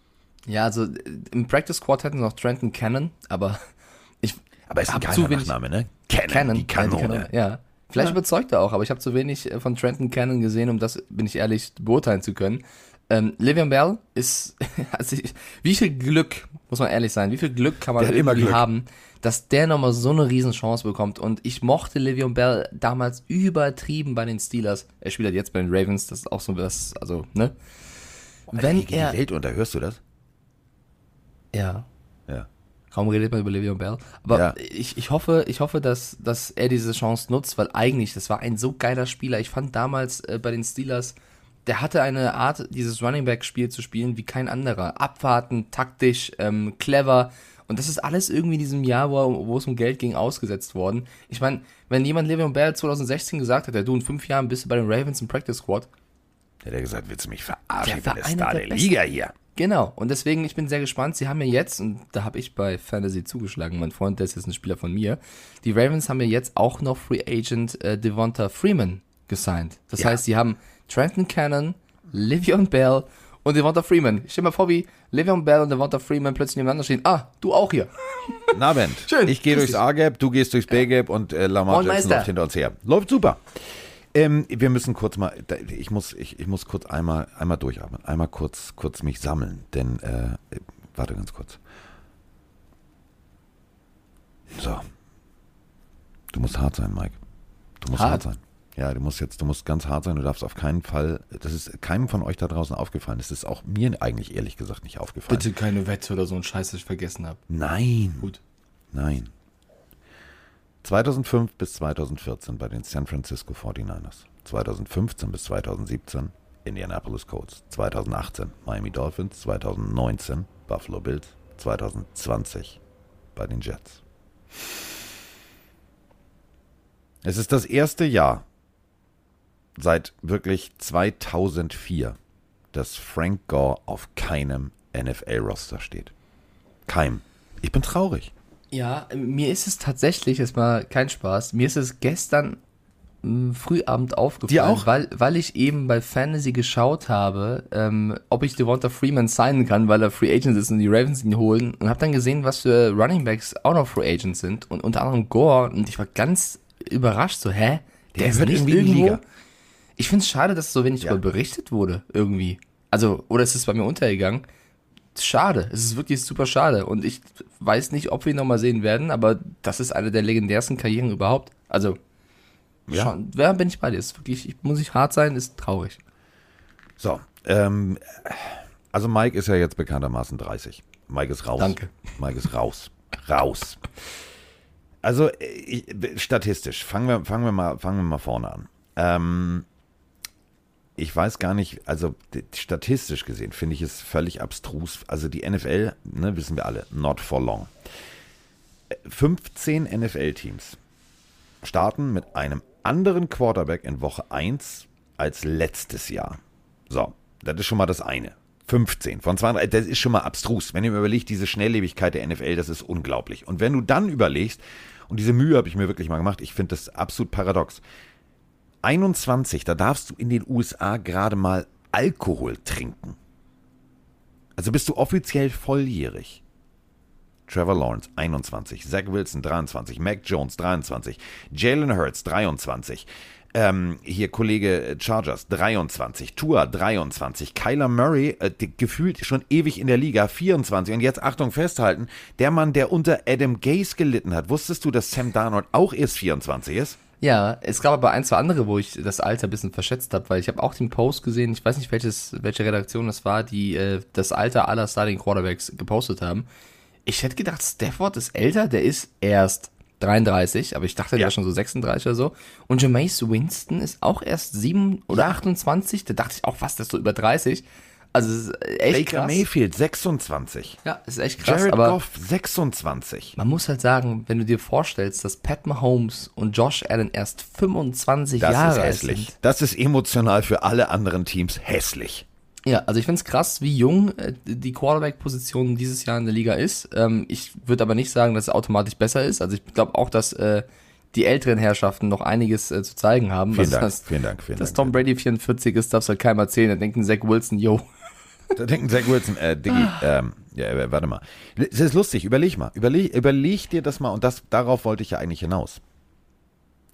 ja, also äh, im Practice Squad hätten wir noch Trenton Cannon, aber ich Aber ist ein geiler Nachname, ne? Cannon, Cannon, die Kanone. Ja, Ja. Vielleicht überzeugt er auch, aber ich habe zu wenig äh, von Trenton Cannon gesehen, um das, bin ich ehrlich, beurteilen zu können. Ähm, Livian Bell ist, also wie viel Glück, muss man ehrlich sein, wie viel Glück kann man immer irgendwie Glück. haben, dass der nochmal so eine Riesenchance bekommt. Und ich mochte Livian Bell damals übertrieben bei den Steelers. Er spielt halt jetzt bei den Ravens, das ist auch so das, also, ne? Alter, Wenn er, die Welt unter, hörst du das? ja, Ja. Kaum redet man über Le'Veon Bell. Aber Ja. ich, ich hoffe, ich hoffe, dass, dass er diese Chance nutzt, weil eigentlich, das war ein so geiler Spieler. Ich fand damals äh, bei den Steelers, der hatte eine Art, dieses Running Back Spiel zu spielen wie kein anderer. Abwarten, taktisch, ähm, clever. Und das ist alles irgendwie in diesem Jahr, wo, wo es um Geld ging, ausgesetzt worden. Ich meine, wenn jemand Le'Veon Bell 2016 gesagt hätte, du in fünf Jahren bist du bei den Ravens im Practice Squad, Der hat gesagt, willst du mich verarschen? Der Ich bin der Star der der. Liga hier. Genau, und deswegen, ich bin sehr gespannt. Sie haben mir jetzt, und da habe ich bei Fantasy zugeschlagen, mein Freund, der ist jetzt ein Spieler von mir. Die Ravens haben mir jetzt auch noch Free Agent äh, Devonta Freeman gesigned. Das Ja. heißt, sie haben Trenton Cannon, Livion Bell und Devonta Freeman. Ich stell mir vor, wie Livion Bell und Devonta Freeman plötzlich nebeneinander stehen. Ah, du auch hier. Na, Ben. Schön. Ich gehe durchs. A-Gap, du gehst durchs B-Gap und äh, Lamar Moin, Jackson Meister. läuft hinter uns her. Läuft super. Ähm, wir müssen kurz mal, ich muss, ich, ich muss kurz einmal, einmal durchatmen, einmal kurz, kurz mich sammeln, denn, äh, warte ganz kurz. So. Du musst hart sein, Mike. Du musst hart, Hart? sein. Ja, du musst jetzt, du musst ganz hart sein, du darfst auf keinen Fall, das ist keinem von euch da draußen aufgefallen, das ist auch mir eigentlich ehrlich gesagt nicht aufgefallen. Bitte keine Wette oder so ein Scheiß, das ich vergessen habe. Nein. Gut. Nein. 2005 bis 2014 bei den San Francisco 49ers. 2015 bis 2017 Indianapolis Colts. 2018 Miami Dolphins. 2019 Buffalo Bills. 2020 bei den Jets. Es ist das erste Jahr seit wirklich 2004, dass Frank Gore auf keinem NFL-Roster steht. Keinem. Ich bin traurig. Ja, mir ist es tatsächlich, es war kein Spaß, mir ist es gestern m, Frühabend aufgefallen? Weil, weil ich eben bei Fantasy geschaut habe, ähm, ob ich Devonta Freeman signen kann, weil er Free Agent ist und die Ravens ihn holen und habe dann gesehen, was für Running Backs auch noch Free Agents sind und unter anderem Gore und ich war ganz überrascht, so, hä? Der wird irgendwie in die Liga. Ich finde es schade, dass so wenig Ja. darüber berichtet wurde, irgendwie. Also, oder ist es bei mir untergegangen? Schade, es ist wirklich super schade. Und ich weiß nicht, ob wir ihn nochmal sehen werden, aber das ist eine der legendärsten Karrieren überhaupt. Also, Ja. schon, wer bin ich bei dir? Ist wirklich, ich, muss ich hart sein, ist traurig. So, ähm, also Mike ist ja jetzt bekanntermaßen 30. Mike ist raus. Danke. Mike ist raus. Raus. Also ich, statistisch, fangen wir, fangen, wir mal, fangen wir mal vorne an. Ähm, ich weiß gar nicht, also statistisch gesehen finde ich es völlig abstrus. Also die NFL, ne, wissen wir alle, not for long. Äh, 15 NFL-Teams starten mit einem anderen Quarterback in Woche 1 als letztes Jahr. So, das ist schon mal das eine. 15 von 32, das ist schon mal abstrus. Wenn ihr mir überlegt, diese Schnelllebigkeit der NFL, das ist unglaublich. Und wenn du dann überlegst, und diese Mühe habe ich mir wirklich mal gemacht, ich finde das absolut paradox. 21, da darfst du in den USA gerade mal Alkohol trinken. Also bist du offiziell volljährig. Trevor Lawrence 21, Zach Wilson 23, Mac Jones 23, Jalen Hurts 23, ähm, hier Kollege Chargers 23, Tua 23, Kyler Murray äh, gefühlt schon ewig in der Liga 24 und jetzt Achtung festhalten, der Mann, der unter Adam Gase gelitten hat. Wusstest du, dass Sam Darnold auch erst 24 ist? Ja, es gab aber ein, zwei andere, wo ich das Alter ein bisschen verschätzt habe, weil ich habe auch den Post gesehen, ich weiß nicht, welches, welche Redaktion das war, die äh, das Alter aller Starting Quarterbacks gepostet haben. Ich hätte gedacht, Stafford ist älter, der ist erst 33, aber ich dachte, der Ja. wäre schon so 36 oder so. Und Jameis Winston ist auch erst 7 oder 28, da dachte ich auch, was, das ist so über 30. Also, es ist echt Baker krass. Mayfield 26, Ja, es ist echt krass, Jared aber Goff 26. man muss halt sagen, wenn du dir vorstellst, dass Pat Mahomes und Josh Allen erst 25 Das Jahre ist alt hässlich. sind. Das ist emotional für alle anderen Teams hässlich. Ja, also ich find's krass, wie jung äh, die Quarterback-Position dieses Jahr in der Liga ist. Ähm, ich würde aber nicht sagen, dass es automatisch besser ist. Also ich glaube auch, dass äh, die älteren Herrschaften noch einiges äh, zu zeigen haben. Vielen Was Dank, das, vielen Dank, vielen dass Dank. Tom Brady 44 ist, darfst du halt keinem erzählen. Da denken Zach Wilson, yo. Da denken Zach Wilson, äh, Diggi, ähm, ja, äh, warte mal. Es ist lustig, überleg mal. Überleg, überleg dir das mal und das, darauf wollte ich ja eigentlich hinaus.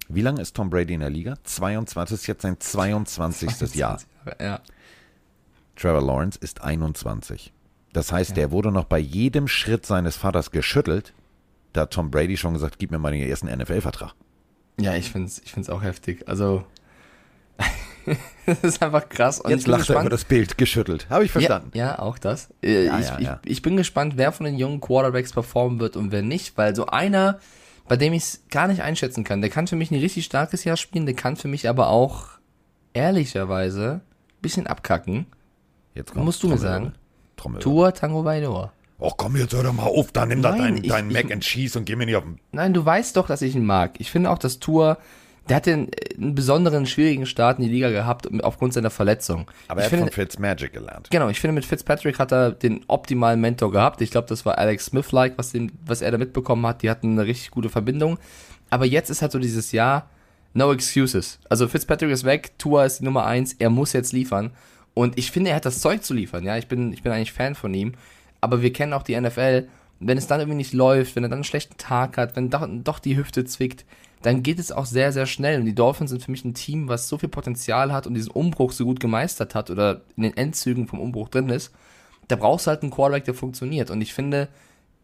Wie lange ist Tom Brady in der Liga? 22, das ist jetzt sein 22. Jahr. Ja. Trevor Lawrence ist 21. Das heißt, der wurde noch bei jedem Schritt seines Vaters geschüttelt. Da hat Tom Brady schon gesagt, gib mir mal den ersten NFL-Vertrag. Ja, ich find's, ich find's auch heftig. Also, das ist einfach krass. Und Jetzt lacht er über das Bild, geschüttelt. Habe ich verstanden. Ja, ja, auch das. Äh, Ja, ich, ja, ich, bin gespannt, wer von den jungen Quarterbacks performen wird und wer nicht, weil so einer, bei dem ich es gar nicht einschätzen kann, der kann für mich ein richtig starkes Jahr spielen, der kann für mich aber auch ehrlicherweise ein bisschen abkacken. Jetzt Musst du mir Trommelwirbel. sagen. Trommelwirbel. Tour Tango Vaidor. Oh komm, jetzt hör doch mal auf, dann nimm da Nein, dein, ich- dein Mac and Cheese und geh mir nicht auf den... Nein, du weißt doch, dass ich ihn mag. Ich finde auch, dass Tour, der hat den, äh, einen besonderen, schwierigen Start in die Liga gehabt aufgrund seiner Verletzung. Aber ich er hat finde, von Fitzmagic gelernt. Genau, ich finde, mit Fitzpatrick hat er den optimalen Mentor gehabt. Ich glaube, das war Alex Smith-like, was, den- was er da mitbekommen hat. Die hatten eine richtig gute Verbindung. Aber jetzt ist halt so dieses Jahr, no excuses. Also Fitzpatrick ist weg, Tua ist die Nummer eins, er muss jetzt liefern. Und ich finde, er hat das Zeug zu liefern. Ja, ich bin, ich bin eigentlich Fan von ihm. Aber wir kennen auch die NFL. Wenn es dann irgendwie nicht läuft, wenn er dann einen schlechten Tag hat, wenn doch, doch die Hüfte zwickt, dann geht es auch sehr, sehr schnell. Und die Dolphins sind für mich ein Team, was so viel Potenzial hat und diesen Umbruch so gut gemeistert hat oder in den Endzügen vom Umbruch drin ist. Da brauchst du halt einen Quarterback, der funktioniert. Und ich finde,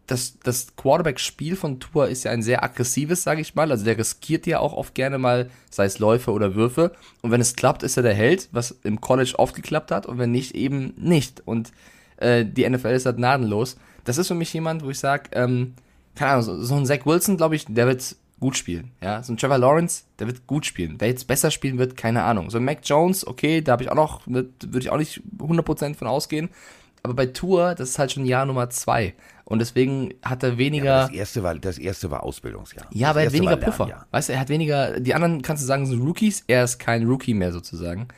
das, das Quarterback-Spiel von Tour ist ja ein sehr aggressives, sage ich mal. Also der riskiert ja auch oft gerne mal, sei es Läufe oder Würfe. Und wenn es klappt, ist er der Held, was im College oft geklappt hat. Und wenn nicht, eben nicht. Und äh, die NFL ist halt gnadenlos. Das ist für mich jemand, wo ich sage, ähm, keine Ahnung, so, so ein Zach Wilson, glaube ich, der wird gut spielen. Ja, so ein Trevor Lawrence, der wird gut spielen. Wer jetzt besser spielen wird, keine Ahnung. So ein Mac Jones, okay, da habe ich auch noch, würde ich auch nicht 100% von ausgehen. Aber bei Tour, das ist halt schon Jahr Nummer zwei. Und deswegen hat er weniger. Das erste war, das erste war Ausbildungsjahr. Ja, aber er hat weniger Puffer. Lernjahr. Weißt du, er hat weniger. Die anderen kannst du sagen, sind Rookies. Er ist kein Rookie mehr sozusagen.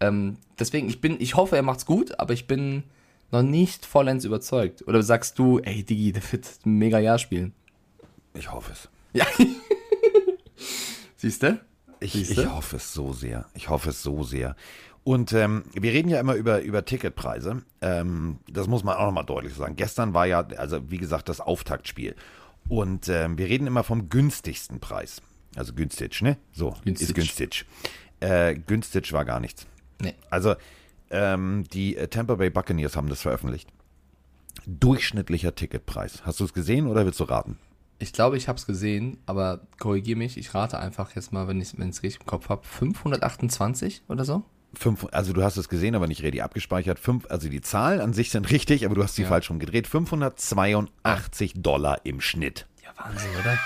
Ähm, deswegen, ich bin, ich hoffe, er macht's gut, aber ich bin noch nicht vollends überzeugt. Oder sagst du, ey, Digi, der wird ein mega Jahr spielen? Ich hoffe es. Ja. Siehst du? Ich, ich hoffe es so sehr. Ich hoffe es so sehr. Und ähm, wir reden ja immer über, über Ticketpreise. Ähm, das muss man auch nochmal deutlich sagen. Gestern war ja, also wie gesagt, das Auftaktspiel. Und ähm, wir reden immer vom günstigsten Preis. Also günstig, ne? So, Günstig. ist günstig. Äh, günstig war gar nichts. Nee. Also ähm, die äh, Tampa Bay Buccaneers haben das veröffentlicht. Durchschnittlicher Ticketpreis. Hast du es gesehen oder willst du raten? Ich glaube, ich habe es gesehen, aber korrigier mich. Ich rate einfach jetzt mal, wenn ich es richtig im Kopf habe. 528 oder so? Fünf, also du hast es gesehen, aber nicht ready abgespeichert. Fünf, also die Zahlen an sich sind richtig, aber du hast sie Ja. falsch rumgedreht. 582 Dollar im Schnitt. Ja, Wahnsinn, oder?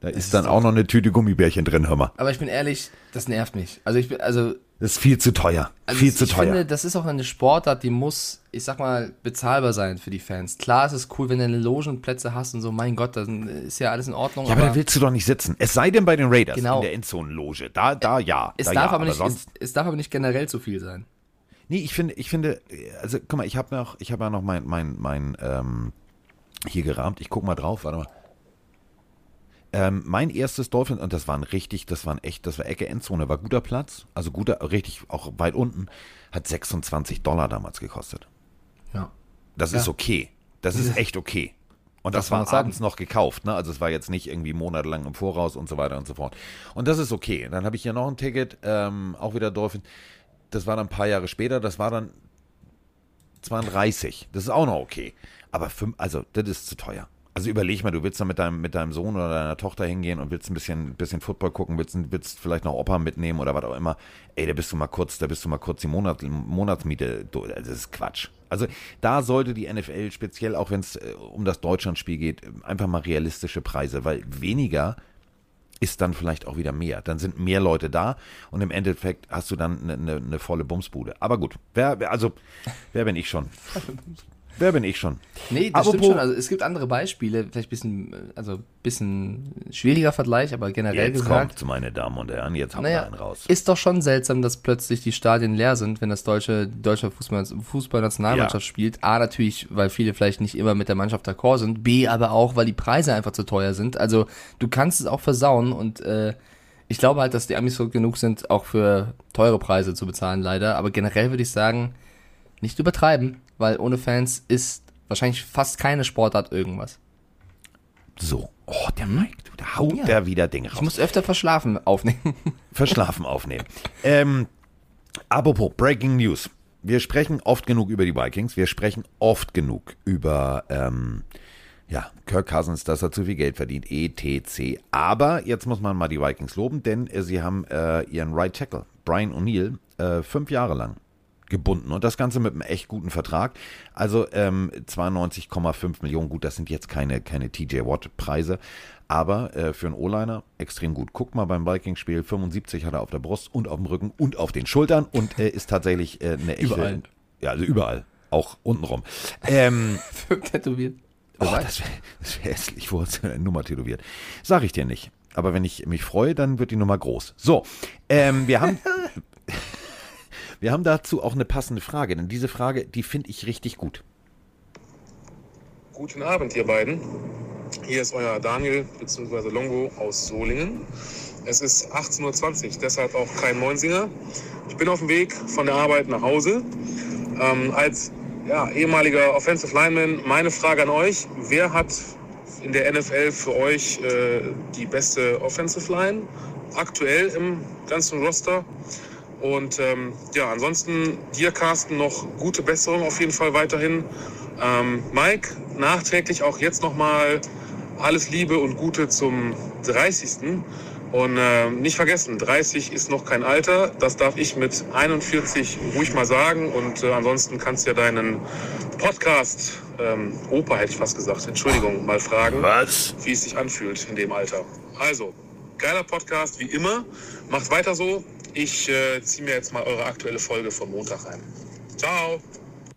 Da ist ist dann auch noch eine Tüte Gummibärchen drin, hör mal. Aber ich bin ehrlich, das nervt mich. Also ich bin, also Das ist viel zu teuer. Also viel ich zu teuer. finde, das ist auch eine Sportart, die muss, ich sag mal, bezahlbar sein für die Fans. Klar, es ist cool, wenn du eine Logenplätze hast und so, mein Gott, dann ist ja alles in Ordnung. ja, aber da willst du doch nicht sitzen. Es sei denn bei den Raiders Genau. in der Endzonenloge. Da, da ja. es, da darf ja, aber nicht, es, es darf aber nicht generell zu viel sein. Nee, ich finde, ich finde, also guck mal, ich habe noch, ich habe ja noch mein, mein, mein, ähm, hier gerahmt. Ich guck mal drauf, warte mal. Ähm, mein erstes Dolphin, und das waren richtig, das waren echt, das war Ecke Endzone, war guter Platz, also guter, richtig, auch weit unten, hat 26 Dollar damals gekostet. Ja. Das Ja. ist okay. Das ist echt okay. Und das Das war sagen. abends noch gekauft, ne? Also es war jetzt nicht irgendwie monatelang im Voraus und so weiter und so fort. Und das ist okay. Dann habe ich hier noch ein Ticket, ähm, auch wieder Dolphin. Das war dann ein paar Jahre später, das war dann 32. Das ist auch noch okay. Aber fünf, also das ist zu teuer. Also überleg mal, du willst da mit deinem, mit deinem Sohn oder deiner Tochter hingehen und willst ein bisschen, bisschen Football gucken, willst, willst vielleicht noch Opa mitnehmen oder was auch immer. Ey, da bist du mal kurz, da bist du mal kurz die Monat, Monatsmiete. du- Das ist Quatsch. Also da sollte die NFL speziell, auch wenn es äh, um das Deutschlandspiel geht, einfach mal realistische Preise, weil weniger ist dann vielleicht auch wieder mehr. Dann sind mehr Leute da und im Endeffekt hast du dann eine, eine, eine volle Bumsbude. Aber gut, wer- also, wer bin ich schon? Wer bin ich schon? Nee, das Apropos- stimmt schon. Also es gibt andere Beispiele, vielleicht ein bisschen, also bisschen schwieriger Vergleich, aber generell Jetzt gesagt. kommt, meine Damen und Herren, jetzt haben wir Naja, einen raus. ist doch schon seltsam, dass plötzlich die Stadien leer sind, wenn das deutsche, deutsche Fußball, Fußballnationalmannschaft Ja. spielt. A, natürlich, weil viele vielleicht nicht immer mit der Mannschaft d'accord sind. B, aber auch, weil die Preise einfach zu teuer sind. Also, du kannst es auch versauen und, äh, ich glaube halt, dass die Amis so genug sind, auch für teure Preise zu bezahlen, leider. Aber generell würde ich sagen, nicht übertreiben, weil ohne Fans ist wahrscheinlich fast keine Sportart irgendwas. So, oh, der Mike, du, da haut Ja. der wieder Dinge raus. Ich muss öfter verschlafen aufnehmen. Verschlafen aufnehmen. ähm, apropos, Breaking News. Wir sprechen oft genug über die Vikings. Wir sprechen oft genug über ähm, ja, Kirk Cousins, dass er zu viel Geld verdient, etc. Aber jetzt muss man mal die Vikings loben, denn äh, sie haben äh, ihren Right Tackle, Brian O'Neill, äh, fünf Jahre lang gebunden. Und das Ganze mit einem echt guten Vertrag. Also ähm, 92,5 Millionen. Gut, das sind jetzt keine, keine TJ Watt-Preise. Aber äh, für einen O-Liner extrem gut. Guck mal beim Vikings-Spiel, 75 hat er auf der Brust und auf dem Rücken und auf den Schultern und äh, ist tatsächlich äh, eine echte... Überall. Ja, also überall. Auch untenrum. Ähm, Tätowiert. Oh, das wäre wär hässlich, wo ist eine Nummer tätowiert. Sag ich dir nicht. Aber wenn ich mich freue, dann wird die Nummer groß. So, ähm, wir haben. Wir haben dazu auch eine passende Frage, denn diese Frage, die finde ich richtig gut. Guten Abend, ihr beiden. Hier ist euer Daniel bzw. Longo aus Solingen. Es ist 18.20 Uhr, deshalb auch kein Moinsinger. Ich bin auf dem Weg von der Arbeit nach Hause. Ähm, als ja, ehemaliger Offensive Lineman, meine Frage an euch. Wer hat in der NFL für euch äh, die beste Offensive Line aktuell im ganzen Roster? Und ähm, ja, ansonsten dir, Carsten, noch gute Besserung auf jeden Fall weiterhin. Ähm, Mike, nachträglich auch jetzt nochmal alles Liebe und Gute zum 30. Und ähm, nicht vergessen, 30 ist noch kein Alter. Das darf ich mit 41 ruhig mal sagen. Und äh, ansonsten kannst du ja deinen Podcast, ähm, Opa hätte ich fast gesagt, Entschuldigung, mal fragen Was? wie es sich anfühlt in dem Alter. Also, geiler Podcast wie immer. Macht weiter so. Ich äh, ziehe mir jetzt mal eure aktuelle Folge vom Montag rein. Ciao.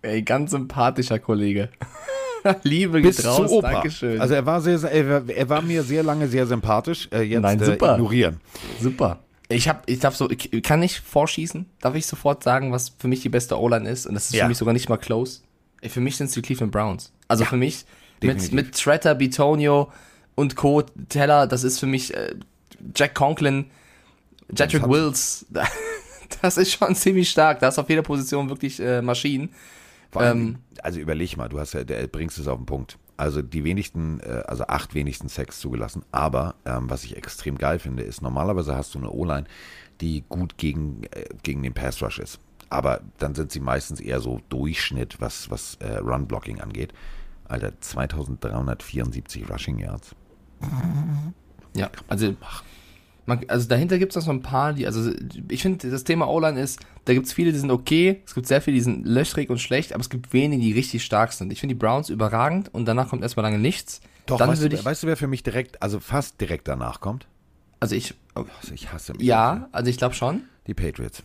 Ey, ganz sympathischer Kollege. Liebe Bis geht zu raus, Opa. Dankeschön. Also er war sehr, sehr er, war- mir sehr lange sehr sympathisch. Äh, jetzt Nein, äh, super. ignorieren. Super. Ich hab, ich darf so, ich kann nicht vorschießen. Darf ich sofort sagen, was für mich die beste O-Line ist? Und das ist Ja. für mich sogar nicht mal close. Ey, Für mich sind es die Cleveland Browns. Also für mich mit, definitiv. mit Tretter, Bitonio und Co. Teller, das ist für mich äh, Jack Conklin, Jedrick Wills. Das ist schon ziemlich stark. Da ist auf jeder Position wirklich äh, Maschinen. Ähm, also überleg mal, du hast ja, der bringst es auf den Punkt. Also die wenigsten, äh, also acht wenigsten Sex zugelassen. Aber ähm, was ich extrem geil finde, ist normalerweise hast du eine O-Line, die gut gegen, äh, gegen den Pass Rush ist. Aber dann sind sie meistens eher so Durchschnitt, was, was äh, Run-Blocking angeht. Alter, 2374 Rushing Yards. Ja, also, man, also dahinter gibt es noch so ein paar, die, also ich finde, das Thema O-Line ist, da gibt es viele, die sind okay, es gibt sehr viele, die sind löchrig und schlecht, aber es gibt wenige, die richtig stark sind. Ich finde die Browns überragend und danach kommt erstmal lange nichts. Doch, Dann weißt, du, ich, weißt du, wer für mich direkt, also fast direkt danach kommt? also ich, oh, Also ich hasse mich. ja, also ich glaube schon. Die Patriots.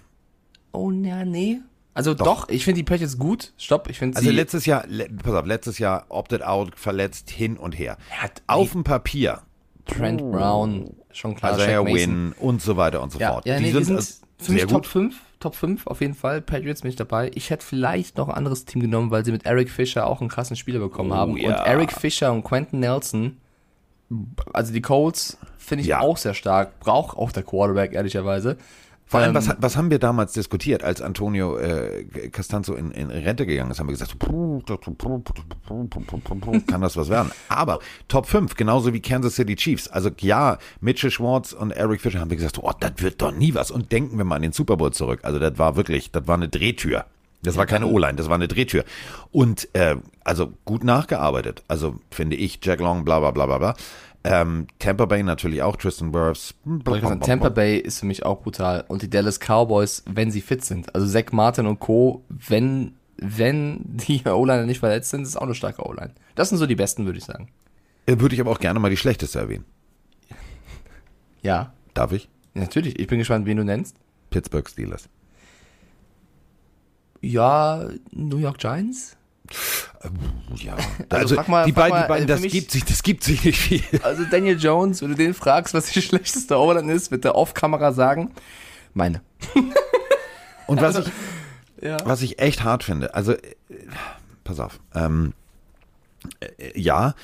Oh, na, nee. Also doch, ich finde die Patriots gut. Stopp, ich finde Also sie. letztes Jahr, le, pass auf, letztes Jahr opted out, verletzt, hin und her. Er hat Auf dem Papier, Trent Brown, schon klar. also Shaq Herr Mason. Win und so weiter und so Ja, fort. ja nee, die sind, also für mich Top gut. 5, Top 5 auf jeden Fall. Patriots bin ich dabei. Ich hätte vielleicht noch ein anderes Team genommen, weil sie mit Eric Fischer auch einen krassen Spieler bekommen Oh, haben. ja. Und Eric Fischer und Quentin Nelson, also die Colts, finde ich Ja. auch sehr stark. Braucht auch der Quarterback, ehrlicherweise. Vor allem, Ähm, was, was haben wir damals diskutiert, als Antonio äh, Castanzo in, in Rente gegangen ist? Haben wir gesagt, kann das was werden? Aber Top 5, genauso wie Kansas City Chiefs. Also ja, Mitchell Schwartz und Eric Fischer haben wir gesagt, oh, das wird doch nie was. Und denken wir mal an den Super Bowl zurück. Also das war wirklich, das war eine Drehtür. Das war keine O-Line, das war eine Drehtür. Und äh, also gut nachgearbeitet. Also finde ich, Jack Long, bla bla bla bla bla. Ähm, Tampa Bay natürlich auch, Tristan Wirfs. Tampa Bay ist für mich auch brutal. Und die Dallas Cowboys, wenn sie fit sind. Also Zach Martin und Co., wenn, wenn die O-Liner nicht verletzt sind, ist es auch eine starke O-Line. Das sind so die besten, würde ich sagen. Äh, Würde ich aber auch gerne mal die schlechteste erwähnen. Ja, Darf ich? natürlich. Ich bin gespannt, wen du nennst. Pittsburgh Steelers. Ja, New York Giants? Ja, Also frag mal- die beiden, mal, die beiden äh, das, mich- gibt sich, das gibt sich nicht viel. Also Daniel Jones, wenn du den fragst, was die schlechteste O-Line ist, wird er auf Kamera sagen, meine. Und was ich, Ja. was ich echt hart finde, also, äh, pass auf, ähm, äh, ja,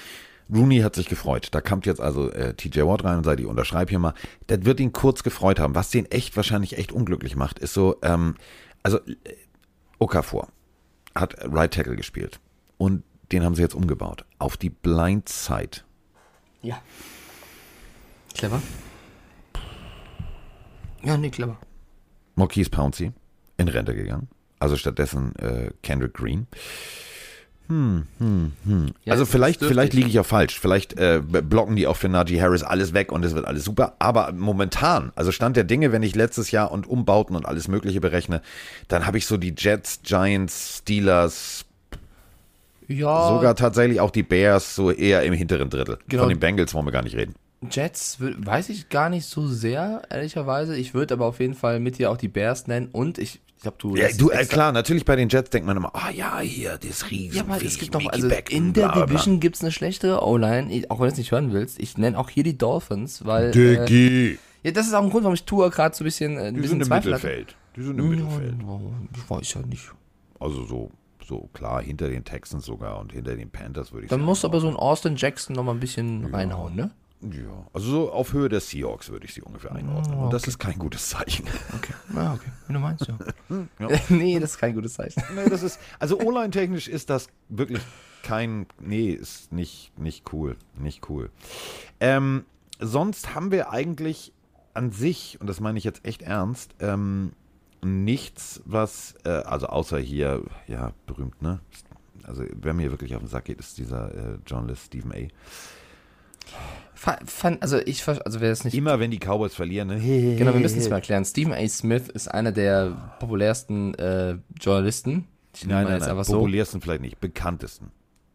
Rooney hat sich gefreut. Da kommt jetzt also äh, TJ Watt rein und sagt, ich unterschreibe hier mal. Das wird ihn kurz gefreut haben. Was den echt wahrscheinlich echt unglücklich macht, ist so, ähm, also äh, Okafor hat Right Tackle gespielt und den haben sie jetzt umgebaut auf die Blind Side. Ja. Clever. Ja, nee, clever. Marquise Pouncey in Rente gegangen. Also stattdessen äh, Kendrick Green. Ja, also das vielleicht, ist vielleicht dürftig. liege ich auch falsch. Vielleicht äh, blocken die auch für Najee Harris alles weg und es wird alles super. Aber momentan, also Stand der Dinge, wenn ich letztes Jahr und Umbauten und alles Mögliche berechne, dann habe ich so die Jets, Giants, Steelers, Ja, sogar tatsächlich auch die Bears so eher im hinteren Drittel. Genau. Von den Bengals wollen wir gar nicht reden. Jets weiß ich gar nicht so sehr, ehrlicherweise. Ich würde aber auf jeden Fall mit dir auch die Bears nennen und ich, ich glaube, du. Ja, du, äh, klar, natürlich bei den Jets denkt man immer, ah ja, hier, das Riesen. Ja, aber es gibt noch, Mickey also in der bla, bla, bla. Division gibt es eine schlechtere O-Line, auch wenn du es nicht hören willst. Ich nenne auch hier die Dolphins, weil. Äh, Diggi. ja, das ist auch ein Grund, warum ich Tour gerade so ein bisschen, äh, ein Die bisschen sind im Zweifel hatte. Mittelfeld. Die sind im Mittelfeld. Ja, ich weiß ja nicht. Also so, so klar hinter den Texans sogar und hinter den Panthers würde ich Dann sagen. muss aber so ein Austin Jackson noch mal ein bisschen reinhauen, ne? Ja, also so auf Höhe der Seahawks würde ich sie ungefähr einordnen. Und das ist kein gutes Zeichen. Okay. Ah, okay. Wenn du meinst, ja. Ja. nee, das ist kein gutes Zeichen. nee, das ist, also O-Line-technisch ist das wirklich kein, nee, ist nicht, nicht cool. Nicht cool. Ähm, sonst haben wir eigentlich an sich, und das meine ich jetzt echt ernst, ähm, nichts, was, äh, also außer hier, ja, berühmt, ne? Also wer mir wirklich auf den Sack geht, ist dieser äh, Journalist Stephen A. Also ich, also wer es nicht Immer wenn die Cowboys verlieren, ne? Genau, wir müssen es mal erklären. Stephen A. Smith ist einer der populärsten äh, Journalisten. Ich Nein, nein, nein, einfach so. populärsten vielleicht nicht, bekanntesten.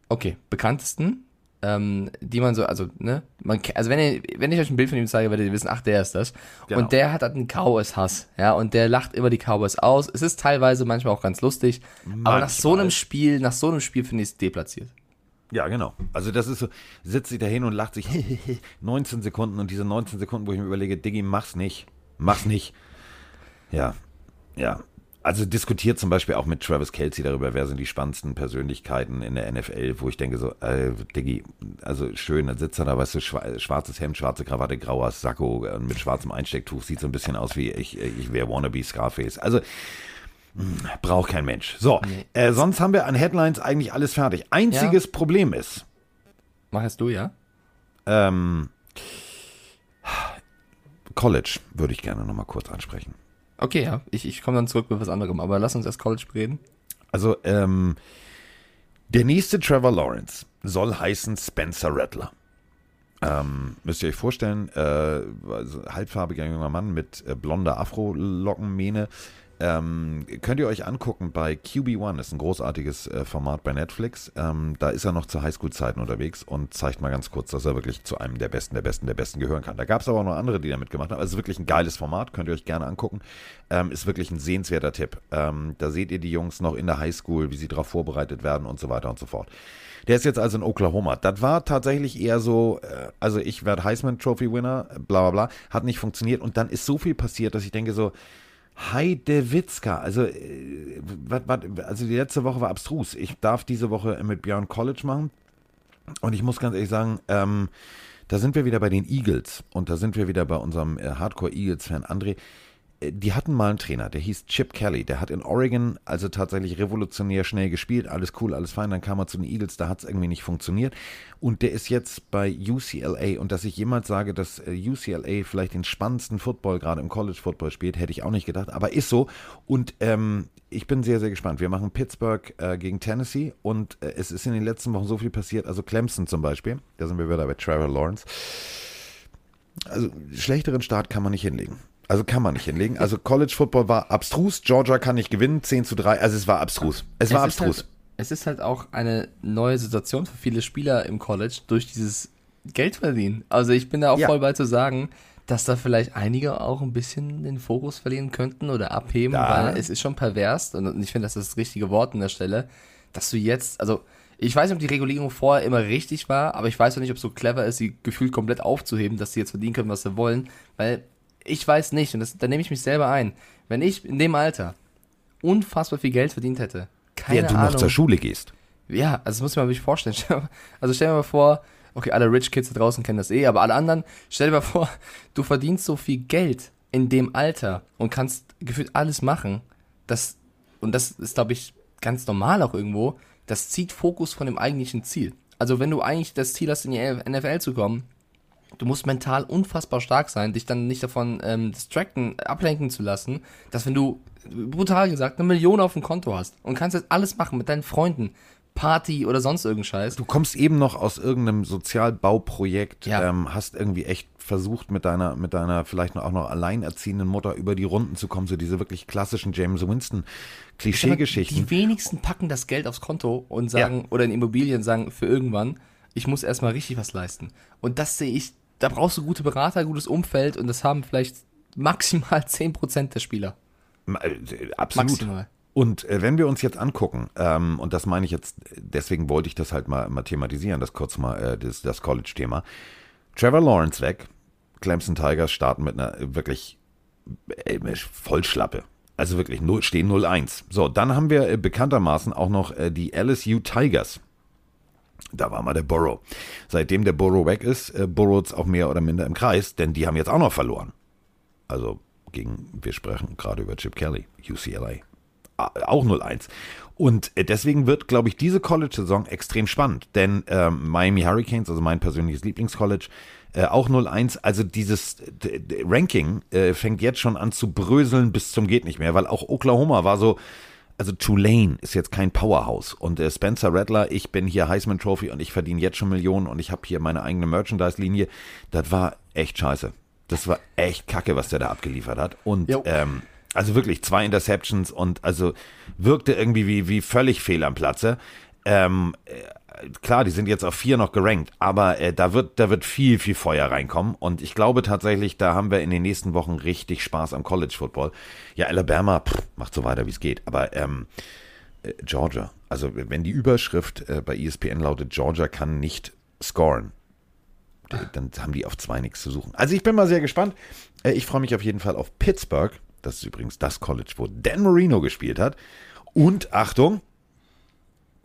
Okay, bekanntesten, ähm, die man so, also, ne, man, also wenn ihr, wenn ich euch ein Bild von ihm zeige, werdet ihr wissen, ach, der ist das. Genau. Und der hat halt einen Cowboys-Hass, ja, und der lacht immer die Cowboys aus. Es ist teilweise manchmal auch ganz lustig, aber nach so Manchmal. einem Spiel, nach so einem Spiel finde ich es deplatziert. Ja, genau. Also das ist so, sitzt sich da hin und lacht sich 19 Sekunden und diese 19 Sekunden, wo ich mir überlege, Diggi, mach's nicht. Mach's nicht. Ja, ja. Also diskutiert zum Beispiel auch mit Travis Kelsey darüber, wer sind die spannendsten Persönlichkeiten in der NFL, wo ich denke so, äh, Diggi, also schön, dann sitzt er da, weißt du, schwa- schwarzes Hemd, schwarze Krawatte, grauer Sakko äh, mit schwarzem Einstecktuch, sieht so ein bisschen aus wie ich, ich wäre wannabe Scarface. Also braucht kein Mensch. So, äh, sonst haben wir an Headlines eigentlich alles fertig. Einziges Problem ist, Mach es du, ja? ähm, College würde ich gerne nochmal kurz ansprechen. Okay, ja, ich, ich komme dann zurück mit was anderem, aber lass uns erst College reden. Also, ähm, der nächste Trevor Lawrence soll heißen Spencer Rattler. Ähm, müsst ihr euch vorstellen, äh, also halbfarbiger junger Mann mit äh, blonder Afro-Lockenmähne. Ähm, könnt ihr euch angucken bei QB1, ist ein großartiges äh, Format bei Netflix. Ähm, da ist er noch zu Highschool-Zeiten unterwegs und zeigt mal ganz kurz, dass er wirklich zu einem der Besten, der Besten, der Besten gehören kann. Da gab es aber auch noch andere, die da mitgemacht haben. Also ist wirklich ein geiles Format, könnt ihr euch gerne angucken. Ähm, ist wirklich ein sehenswerter Tipp. Ähm, da seht ihr die Jungs noch in der Highschool, wie sie darauf vorbereitet werden und so weiter und so fort. Der ist jetzt also in Oklahoma. Das war tatsächlich eher so, äh, also ich werde Heisman Trophy Winner, bla bla bla, hat nicht funktioniert und dann ist so viel passiert, dass ich denke so, Heide Witzka, also, äh, wat, wat, also die letzte Woche war abstrus. Ich darf diese Woche mit Björn College machen und ich muss ganz ehrlich sagen, ähm, da sind wir wieder bei den Eagles und da sind wir wieder bei unserem äh, Hardcore Eagles-Fan André. Äh, die hatten mal einen Trainer, der hieß Chip Kelly. Der hat in Oregon also tatsächlich revolutionär schnell gespielt. Alles cool, alles fein. Dann kam er zu den Eagles, da hat es irgendwie nicht funktioniert. Und der ist jetzt bei UCLA. Und dass ich jemals sage, dass äh, UCLA vielleicht den spannendsten Football gerade im College Football spielt, hätte ich auch nicht gedacht. Aber ist so. Und ähm, ich bin sehr, sehr gespannt. Wir machen Pittsburgh äh, gegen Tennessee. Und äh, es ist in den letzten Wochen so viel passiert. Also Clemson zum Beispiel. Da sind wir wieder bei Trevor Lawrence. Also schlechteren Start kann man nicht hinlegen. Also kann man nicht hinlegen. Also College Football war abstrus. Georgia kann nicht gewinnen. 10 zu 3. Also es war abstrus. Es war ist abstrus. Halt, es ist halt auch eine neue Situation für viele Spieler im College durch dieses Geld verdienen. Also ich bin da auch Ja. voll bei zu sagen, dass da vielleicht einige auch ein bisschen den Fokus verlieren könnten oder abheben, Da- weil es ist schon pervers und ich finde, das ist das richtige Wort an der Stelle, dass du jetzt, also ich weiß nicht, ob die Regulierung vorher immer richtig war, aber ich weiß auch nicht, ob es so clever ist, sie gefühlt komplett aufzuheben, dass sie jetzt verdienen können, was sie wollen, weil ich weiß nicht, und das, da nehme ich mich selber ein, wenn ich in dem Alter unfassbar viel Geld verdient hätte, keine Während du Ahnung, noch zur Schule gehst. ja, also das muss vorstellen. Stell dir mal- Also stell dir mal vor, okay, alle Rich Kids da draußen kennen das eh, aber alle anderen, stell dir mal vor, du verdienst so viel Geld in dem Alter und kannst gefühlt alles machen. Das, und das ist, glaube ich, ganz normal auch irgendwo. Das zieht Fokus von dem eigentlichen Ziel. Also wenn du eigentlich das Ziel hast, in die NFL zu kommen, du musst mental unfassbar stark sein, dich dann nicht davon ähm, distracten, ablenken zu lassen, dass wenn du, brutal gesagt, eine Million auf dem Konto hast und kannst jetzt alles machen mit deinen Freunden, Party oder sonst irgendein Scheiß. Du kommst eben noch aus irgendeinem Sozialbauprojekt, Ja. ähm, hast irgendwie echt versucht, mit deiner, mit deiner vielleicht noch auch noch alleinerziehenden Mutter über die Runden zu kommen, so diese wirklich klassischen James Winston Klischeegeschichten. Die wenigsten packen das Geld aufs Konto und sagen, oder in Immobilien sagen, für irgendwann, ich muss erstmal richtig was leisten. Und das sehe ich, da brauchst du gute Berater, gutes Umfeld und das haben vielleicht maximal 10% der Spieler. Äh, Absolut. Maximal. Und äh, wenn wir uns jetzt angucken, ähm, und das meine ich jetzt, deswegen wollte ich das halt mal, mal thematisieren, das kurz mal, äh, das, das College-Thema. Trevor Lawrence weg, Clemson Tigers starten mit einer wirklich äh, Vollschlappe. Also wirklich, null, stehen 0-1. So, dann haben wir äh, bekanntermaßen auch noch äh, die LSU Tigers. Da war mal der Burrow. Seitdem der Burrow weg ist, äh, burrowt's auch mehr oder minder im Kreis, denn die haben jetzt auch noch verloren. Also gegen, wir sprechen gerade über Chip Kelly, UCLA. Auch 0-1. Und äh, deswegen wird, glaube ich, diese College-Saison extrem spannend. Denn ähm, Miami Hurricanes, also mein persönliches Lieblingscollege, äh, auch 0-1. Also dieses Ranking äh, fängt jetzt schon an zu bröseln bis zum geht nicht mehr, weil auch Oklahoma war so, also Tulane ist jetzt kein Powerhouse und äh, Spencer Rattler, ich bin hier Heisman Trophy und ich verdiene jetzt schon Millionen und ich habe hier meine eigene Merchandise-Linie. Das war echt scheiße. Das war echt kacke, was der da abgeliefert hat. Und ähm, also wirklich zwei Interceptions und also wirkte irgendwie wie, wie völlig fehl am Platze. Ähm, äh, klar, die sind jetzt auf vier noch gerankt, aber äh, da wird, da wird viel, viel Feuer reinkommen. Und ich glaube tatsächlich, da haben wir in den nächsten Wochen richtig Spaß am College Football. Ja, Alabama pff, macht so weiter, wie es geht. Aber ähm, äh, Georgia, also wenn die Überschrift äh, bei ESPN lautet, Georgia kann nicht scoren, dann haben die auf zwei nichts zu suchen. Also ich bin mal sehr gespannt. Äh, ich freue mich auf jeden Fall auf Pittsburgh. Das ist übrigens das College, wo Dan Marino gespielt hat. Und Achtung,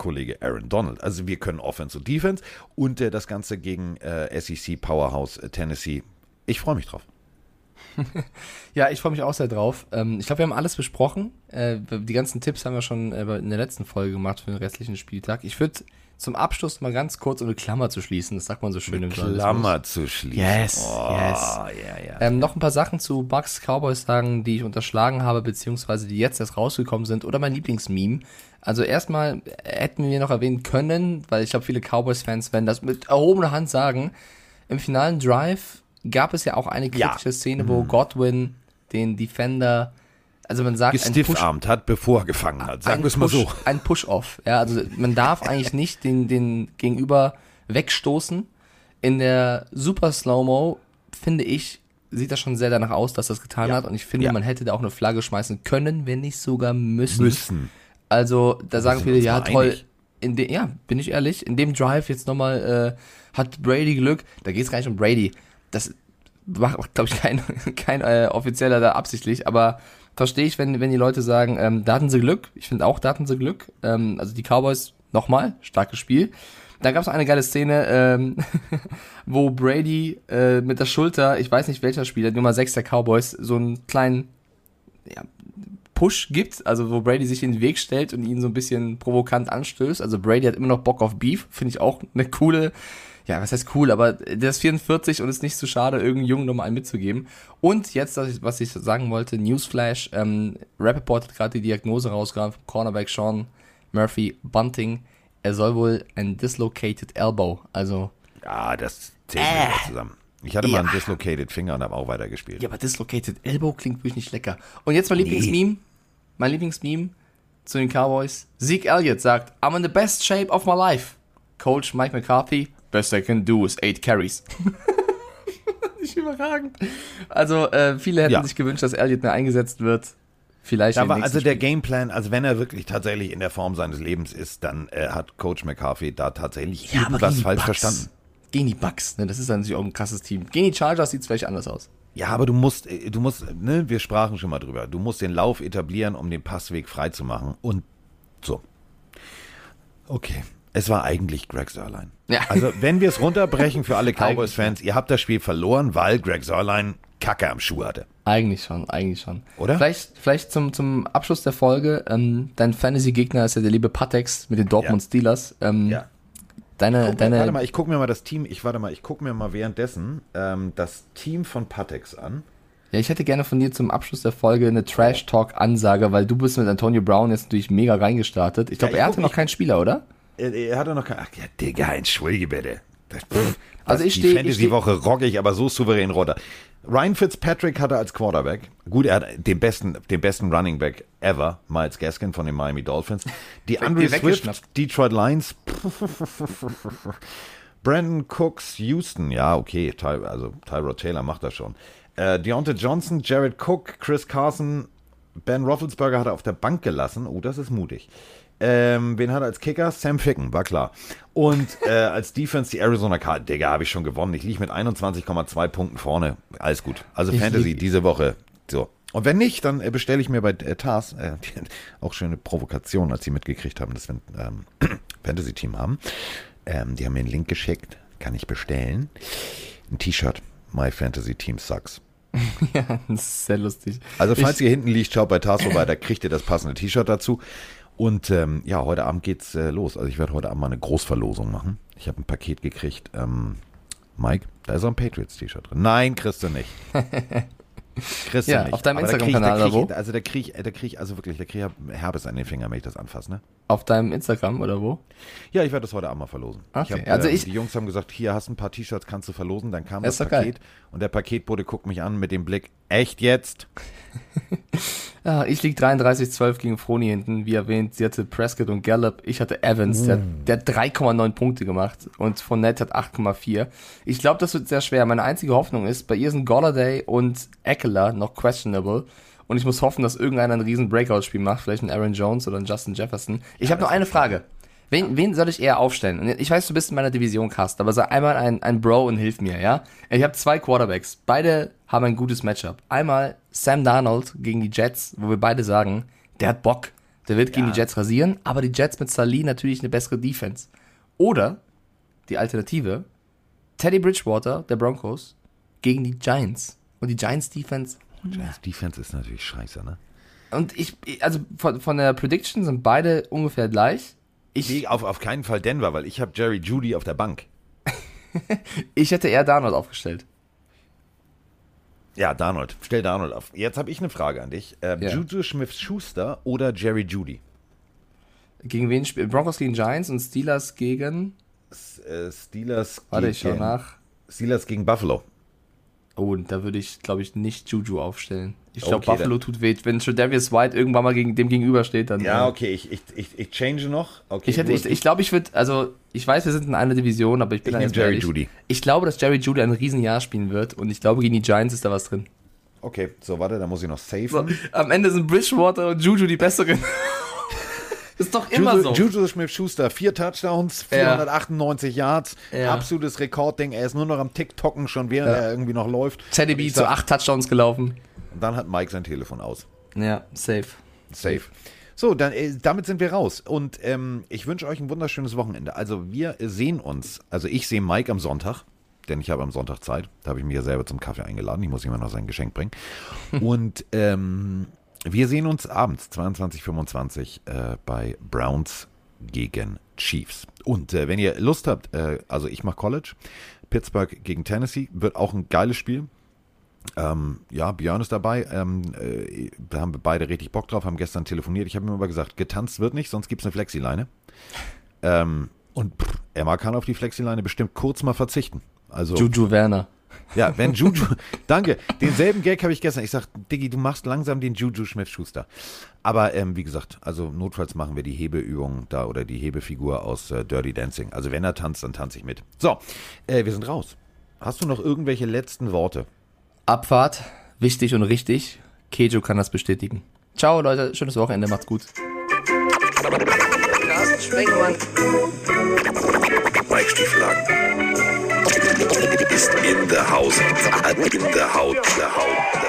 Kollege Aaron Donald. Also wir können Offense und Defense und äh, das Ganze gegen äh, SEC Powerhouse äh, Tennessee. Ich freue mich drauf. Ja, ich freue mich auch sehr drauf. Ähm, ich glaube, wir haben alles besprochen. Äh, die ganzen Tipps haben wir schon äh, in der letzten Folge gemacht für den restlichen Spieltag. Ich würde zum Abschluss mal ganz kurz um eine Klammer zu schließen. Das sagt man so schön im Journalismus. Klammer zu schließen. Yes, oh, yes. Ja, ja. Ähm, noch ein paar Sachen zu Bucks Cowboys sagen, die ich unterschlagen habe, beziehungsweise die jetzt erst rausgekommen sind, oder mein Lieblingsmeme. Also erstmal hätten wir noch erwähnen können, weil ich glaube, viele Cowboys-Fans werden das mit erhobener Hand sagen. Im finalen Drive gab es ja auch eine Ja. kritische Szene, wo Godwin den Defender, also man sagt, gestiffarmt hat, bevor er gefangen hat. Sagen wir es mal so. Ein Push-Off. Ja, also man darf eigentlich nicht den, den Gegenüber wegstoßen. In der Super Slow-Mo, finde ich, sieht das schon sehr danach aus, dass das getan Ja. hat. Und ich finde, Ja. man hätte da auch eine Flagge schmeißen können, wenn nicht sogar müssen. Müssen. Also, da sagen viele, ja, toll. einig. In de, ja, bin ich ehrlich, in dem Drive jetzt nochmal äh, hat Brady Glück. Da geht es gar nicht um Brady. Das macht, glaube ich, kein, kein äh, offizieller da absichtlich, aber verstehe ich, wenn, wenn die Leute sagen, ähm, da hatten sie Glück. Ich finde auch, da hatten sie Glück. Ähm, also die Cowboys, nochmal, starkes Spiel. Da gab es eine geile Szene, ähm, wo Brady äh, mit der Schulter, ich weiß nicht welcher Spieler, Nummer 6 der Cowboys, so einen kleinen ja, Push gibt, also wo Brady sich in den Weg stellt und ihn so ein bisschen provokant anstößt. Also Brady hat immer noch Bock auf Beef, finde ich auch eine coole, ja, was heißt cool, aber der ist 44 und ist nicht zu schade, irgendeinen Jungen nochmal einen mitzugeben. Und jetzt, was ich sagen wollte, Newsflash, ähm, Rappaport hat gerade die Diagnose rausgegraben vom Cornerback Sean Murphy Bunting. Er soll wohl ein dislocated elbow, also Ja, das zählt Äh. nicht zusammen. Ich hatte Ja. mal einen dislocated Finger und habe auch weitergespielt. Ja, aber Dislocated Elbow klingt wirklich nicht lecker. Und jetzt mein Lieblingsmeme. Mein Lieblingsmeme zu den Cowboys. Zeke Elliott sagt, I'm in the best shape of my life. Coach Mike McCarthy, best I can do is eight carries. nicht überragend. Also, äh, viele hätten Ja. sich gewünscht, dass Elliott mehr eingesetzt wird. Vielleicht nächsten also der Spiel. Gameplan, also wenn er wirklich tatsächlich in der Form seines Lebens ist, dann äh, hat Coach McCarthy da tatsächlich Ja, aber irgendwas falsch Bucks. verstanden. Gegen die Bucks, ne? Das ist dann natürlich auch ein krasses Team. Gegen die Chargers sieht es vielleicht anders aus. Ja, aber du musst, äh, du musst, ne, wir sprachen schon mal drüber. Du musst den Lauf etablieren, um den Passweg frei zu machen. Und so. Okay. Es war eigentlich Greg Sörlein. Ja. Also, wenn wir es runterbrechen für alle Cowboys-Fans, ihr habt das Spiel verloren, weil Greg Sörlein Kacke am Schuh hatte. Eigentlich schon, eigentlich schon. Oder? Vielleicht, vielleicht zum, zum Abschluss der Folge, ähm, dein Fantasy-Gegner ist ja der liebe Patex mit den Dortmund Ja. Steelers. Ähm, Ja. Deine, Guck, deine, warte mal, ich gucke mir mal das Team, ich warte mal, ich gucke mir mal währenddessen ähm, das Team von Patex an. ja, ich hätte gerne von dir zum Abschluss der Folge eine Trash-Talk-Ansage, weil du bist mit Antonio Brown jetzt natürlich mega reingestartet. Ich glaube, ich er hatte noch keinen Spieler, oder? Er, er hatte noch kein. Ach ja, Digga, entschuldige bitte. Pff, Also ich die steh- ich Fantasy-Woche rocke ich aber so souverän runter. Ryan Fitzpatrick hatte als Quarterback, gut, er hat den besten, den besten Running Back ever, Miles Gaskin von den Miami Dolphins. Die Andre Swift. Detroit Lions, Brandon Cooks, Houston, ja, okay, Ty, also Tyrod Taylor macht das schon. Äh, Deontay Johnson, Jared Cook, Chris Carson, Ben Roethlisberger hat er auf der Bank gelassen. Oh, das ist mutig. Ähm, wen hat er als Kicker? Sam Ficken, war klar. Und äh, als Defense die Arizona Cardinals. Digga, habe ich schon gewonnen. Ich liege mit 21,2 Punkten vorne. Alles gut. Also Ich Fantasy lieg- diese Woche. So. Und wenn nicht, dann äh, bestelle ich mir bei äh, TAS, äh, auch schöne Provokation, als sie mitgekriegt haben, dass wir ein ähm, Fantasy-Team haben. Ähm, die haben mir einen Link geschickt. Kann ich bestellen. Ein T-Shirt. My Fantasy Team Sucks. ja, das ist sehr lustig. Also falls ich, ihr hinten liegt, schaut bei TAS vorbei, da kriegt ihr das passende T-Shirt dazu. Und ähm, ja, heute Abend geht's äh, los. Also ich werde heute Abend mal eine Großverlosung machen. Ich habe ein Paket gekriegt. Ähm, Mike, da ist auch ein Patriots-T-Shirt drin. Nein, kriegst du nicht. Kriegst Ja, du nicht. auf deinem Instagram-Kanal oder wo? Also da kriege ich, da krieg ich, also wirklich, da kriege ich Herbes an den Fingern, wenn ich das anfasse, ne? Auf deinem Instagram oder wo? Ja, ich werde das heute Abend mal verlosen. Okay, Ich hab, also ähm, ich- die Jungs haben gesagt, hier hast du ein paar T-Shirts, kannst du verlosen. Dann kam Ist das doch geil. Paket und der Paketbote guckt mich an mit dem Blick, echt jetzt? Ja, ich lieg 33-12 gegen Froni hinten. Wie erwähnt, sie hatte Prescott und Gallup. Ich hatte Evans, der, der hat 3,9 Punkte gemacht und Fournette hat 8,4. Ich glaube, das wird sehr schwer. Meine einzige Hoffnung ist, bei ihr sind Golladay und Eckler noch questionable. Und ich muss hoffen, dass irgendeiner ein riesen Breakout-Spiel macht. Vielleicht ein Aaron Jones oder ein Justin Jefferson. Ich habe noch eine Frage. Wen, wen soll ich eher aufstellen? Ich weiß, du bist in meiner Division Cast, aber sei einmal ein, ein Bro und hilf mir, ja? Ich habe zwei Quarterbacks. Beide haben ein gutes Matchup. Einmal Sam Darnold gegen die Jets, wo wir beide sagen, der hat Bock. Der wird gegen die Jets rasieren, aber die Jets mit Salih natürlich eine bessere Defense. Oder die Alternative, Teddy Bridgewater, der Broncos, gegen die Giants. Und die Giants Defense Das Defense ist natürlich scheiße, ne? und ich, also von, von der Prediction sind beide ungefähr gleich. Ich, Nee, auf, auf keinen Fall Denver, weil ich habe Jerry Judy auf der Bank. ich hätte eher Darnold aufgestellt. Ja, Darnold. Stell Darnold auf. Jetzt habe ich eine Frage an dich. Ähm, Ja. Juju Smith-Schuster oder Jerry Judy? Gegen wen spielt Broncos gegen Giants und Steelers gegen. Äh, Steelers Warte, ich schau gegen nach. Steelers gegen Buffalo. Oh, da würde ich, glaube ich, nicht Juju aufstellen. Ich glaube, Okay, Buffalo tut weh. Wenn Tredavious White irgendwann mal gegen dem gegenübersteht, dann. Ja, äh, okay, ich, ich, ich, ich change noch. Okay, Ich, du ich, ich glaube, ich würde, also ich weiß, wir sind in einer Division, aber ich bin Ich da nehm jetzt Jerry ehrlich. Jeudy. Ich glaube, dass Jerry Judy ein Riesenjahr spielen wird und ich glaube, gegen die Giants ist da was drin. okay, so, warte, da muss ich noch safen. So, am Ende sind Bridgewater und Juju die besseren. ist doch immer Juju, so. Juju Smith-Schuster, vier Touchdowns, Ja. 498 Yards, Ja. absolutes Rekordding. Er ist nur noch am TikToken schon, während Ja. er irgendwie noch läuft. Teddy B zu acht Touchdowns gelaufen. Und dann hat Mike sein Telefon aus. Ja, safe. Safe. So, dann, äh, damit sind wir raus. Und ähm, ich wünsche euch ein wunderschönes Wochenende. Also wir sehen uns, also ich sehe Mike am Sonntag, denn ich habe am Sonntag Zeit. Da habe ich mich ja selber zum Kaffee eingeladen. Ich muss ihm noch sein Geschenk bringen. Und ähm, wir sehen uns abends 22:25 äh, bei Browns gegen Chiefs. Und äh, wenn ihr Lust habt, äh, also ich mache College, Pittsburgh gegen Tennessee, wird auch ein geiles Spiel. Ähm, ja, Björn ist dabei. Ähm, äh, da haben wir beide richtig Bock drauf, haben gestern telefoniert. Ich habe ihm aber gesagt, getanzt wird nicht, sonst gibt es eine Flexileine. Ähm, und pff, Emma kann auf die Flexileine bestimmt kurz mal verzichten. Also, Juju Werner. ja, wenn Juju, danke, denselben Gag habe ich gestern. Ich sag, Diggi, du machst langsam den Juju Schmidt-Schuster. Aber ähm, wie gesagt, also notfalls machen wir die Hebeübung da oder die Hebefigur aus äh, Dirty Dancing. Also wenn er tanzt, dann tanze ich mit. So, äh, wir sind raus. Hast du noch irgendwelche letzten Worte? Abfahrt, wichtig und richtig. Kejo kann das bestätigen. Ciao, Leute. Schönes Wochenende. Macht's gut. Ist in der Haus. In Haut. Der Haut. Der Haut.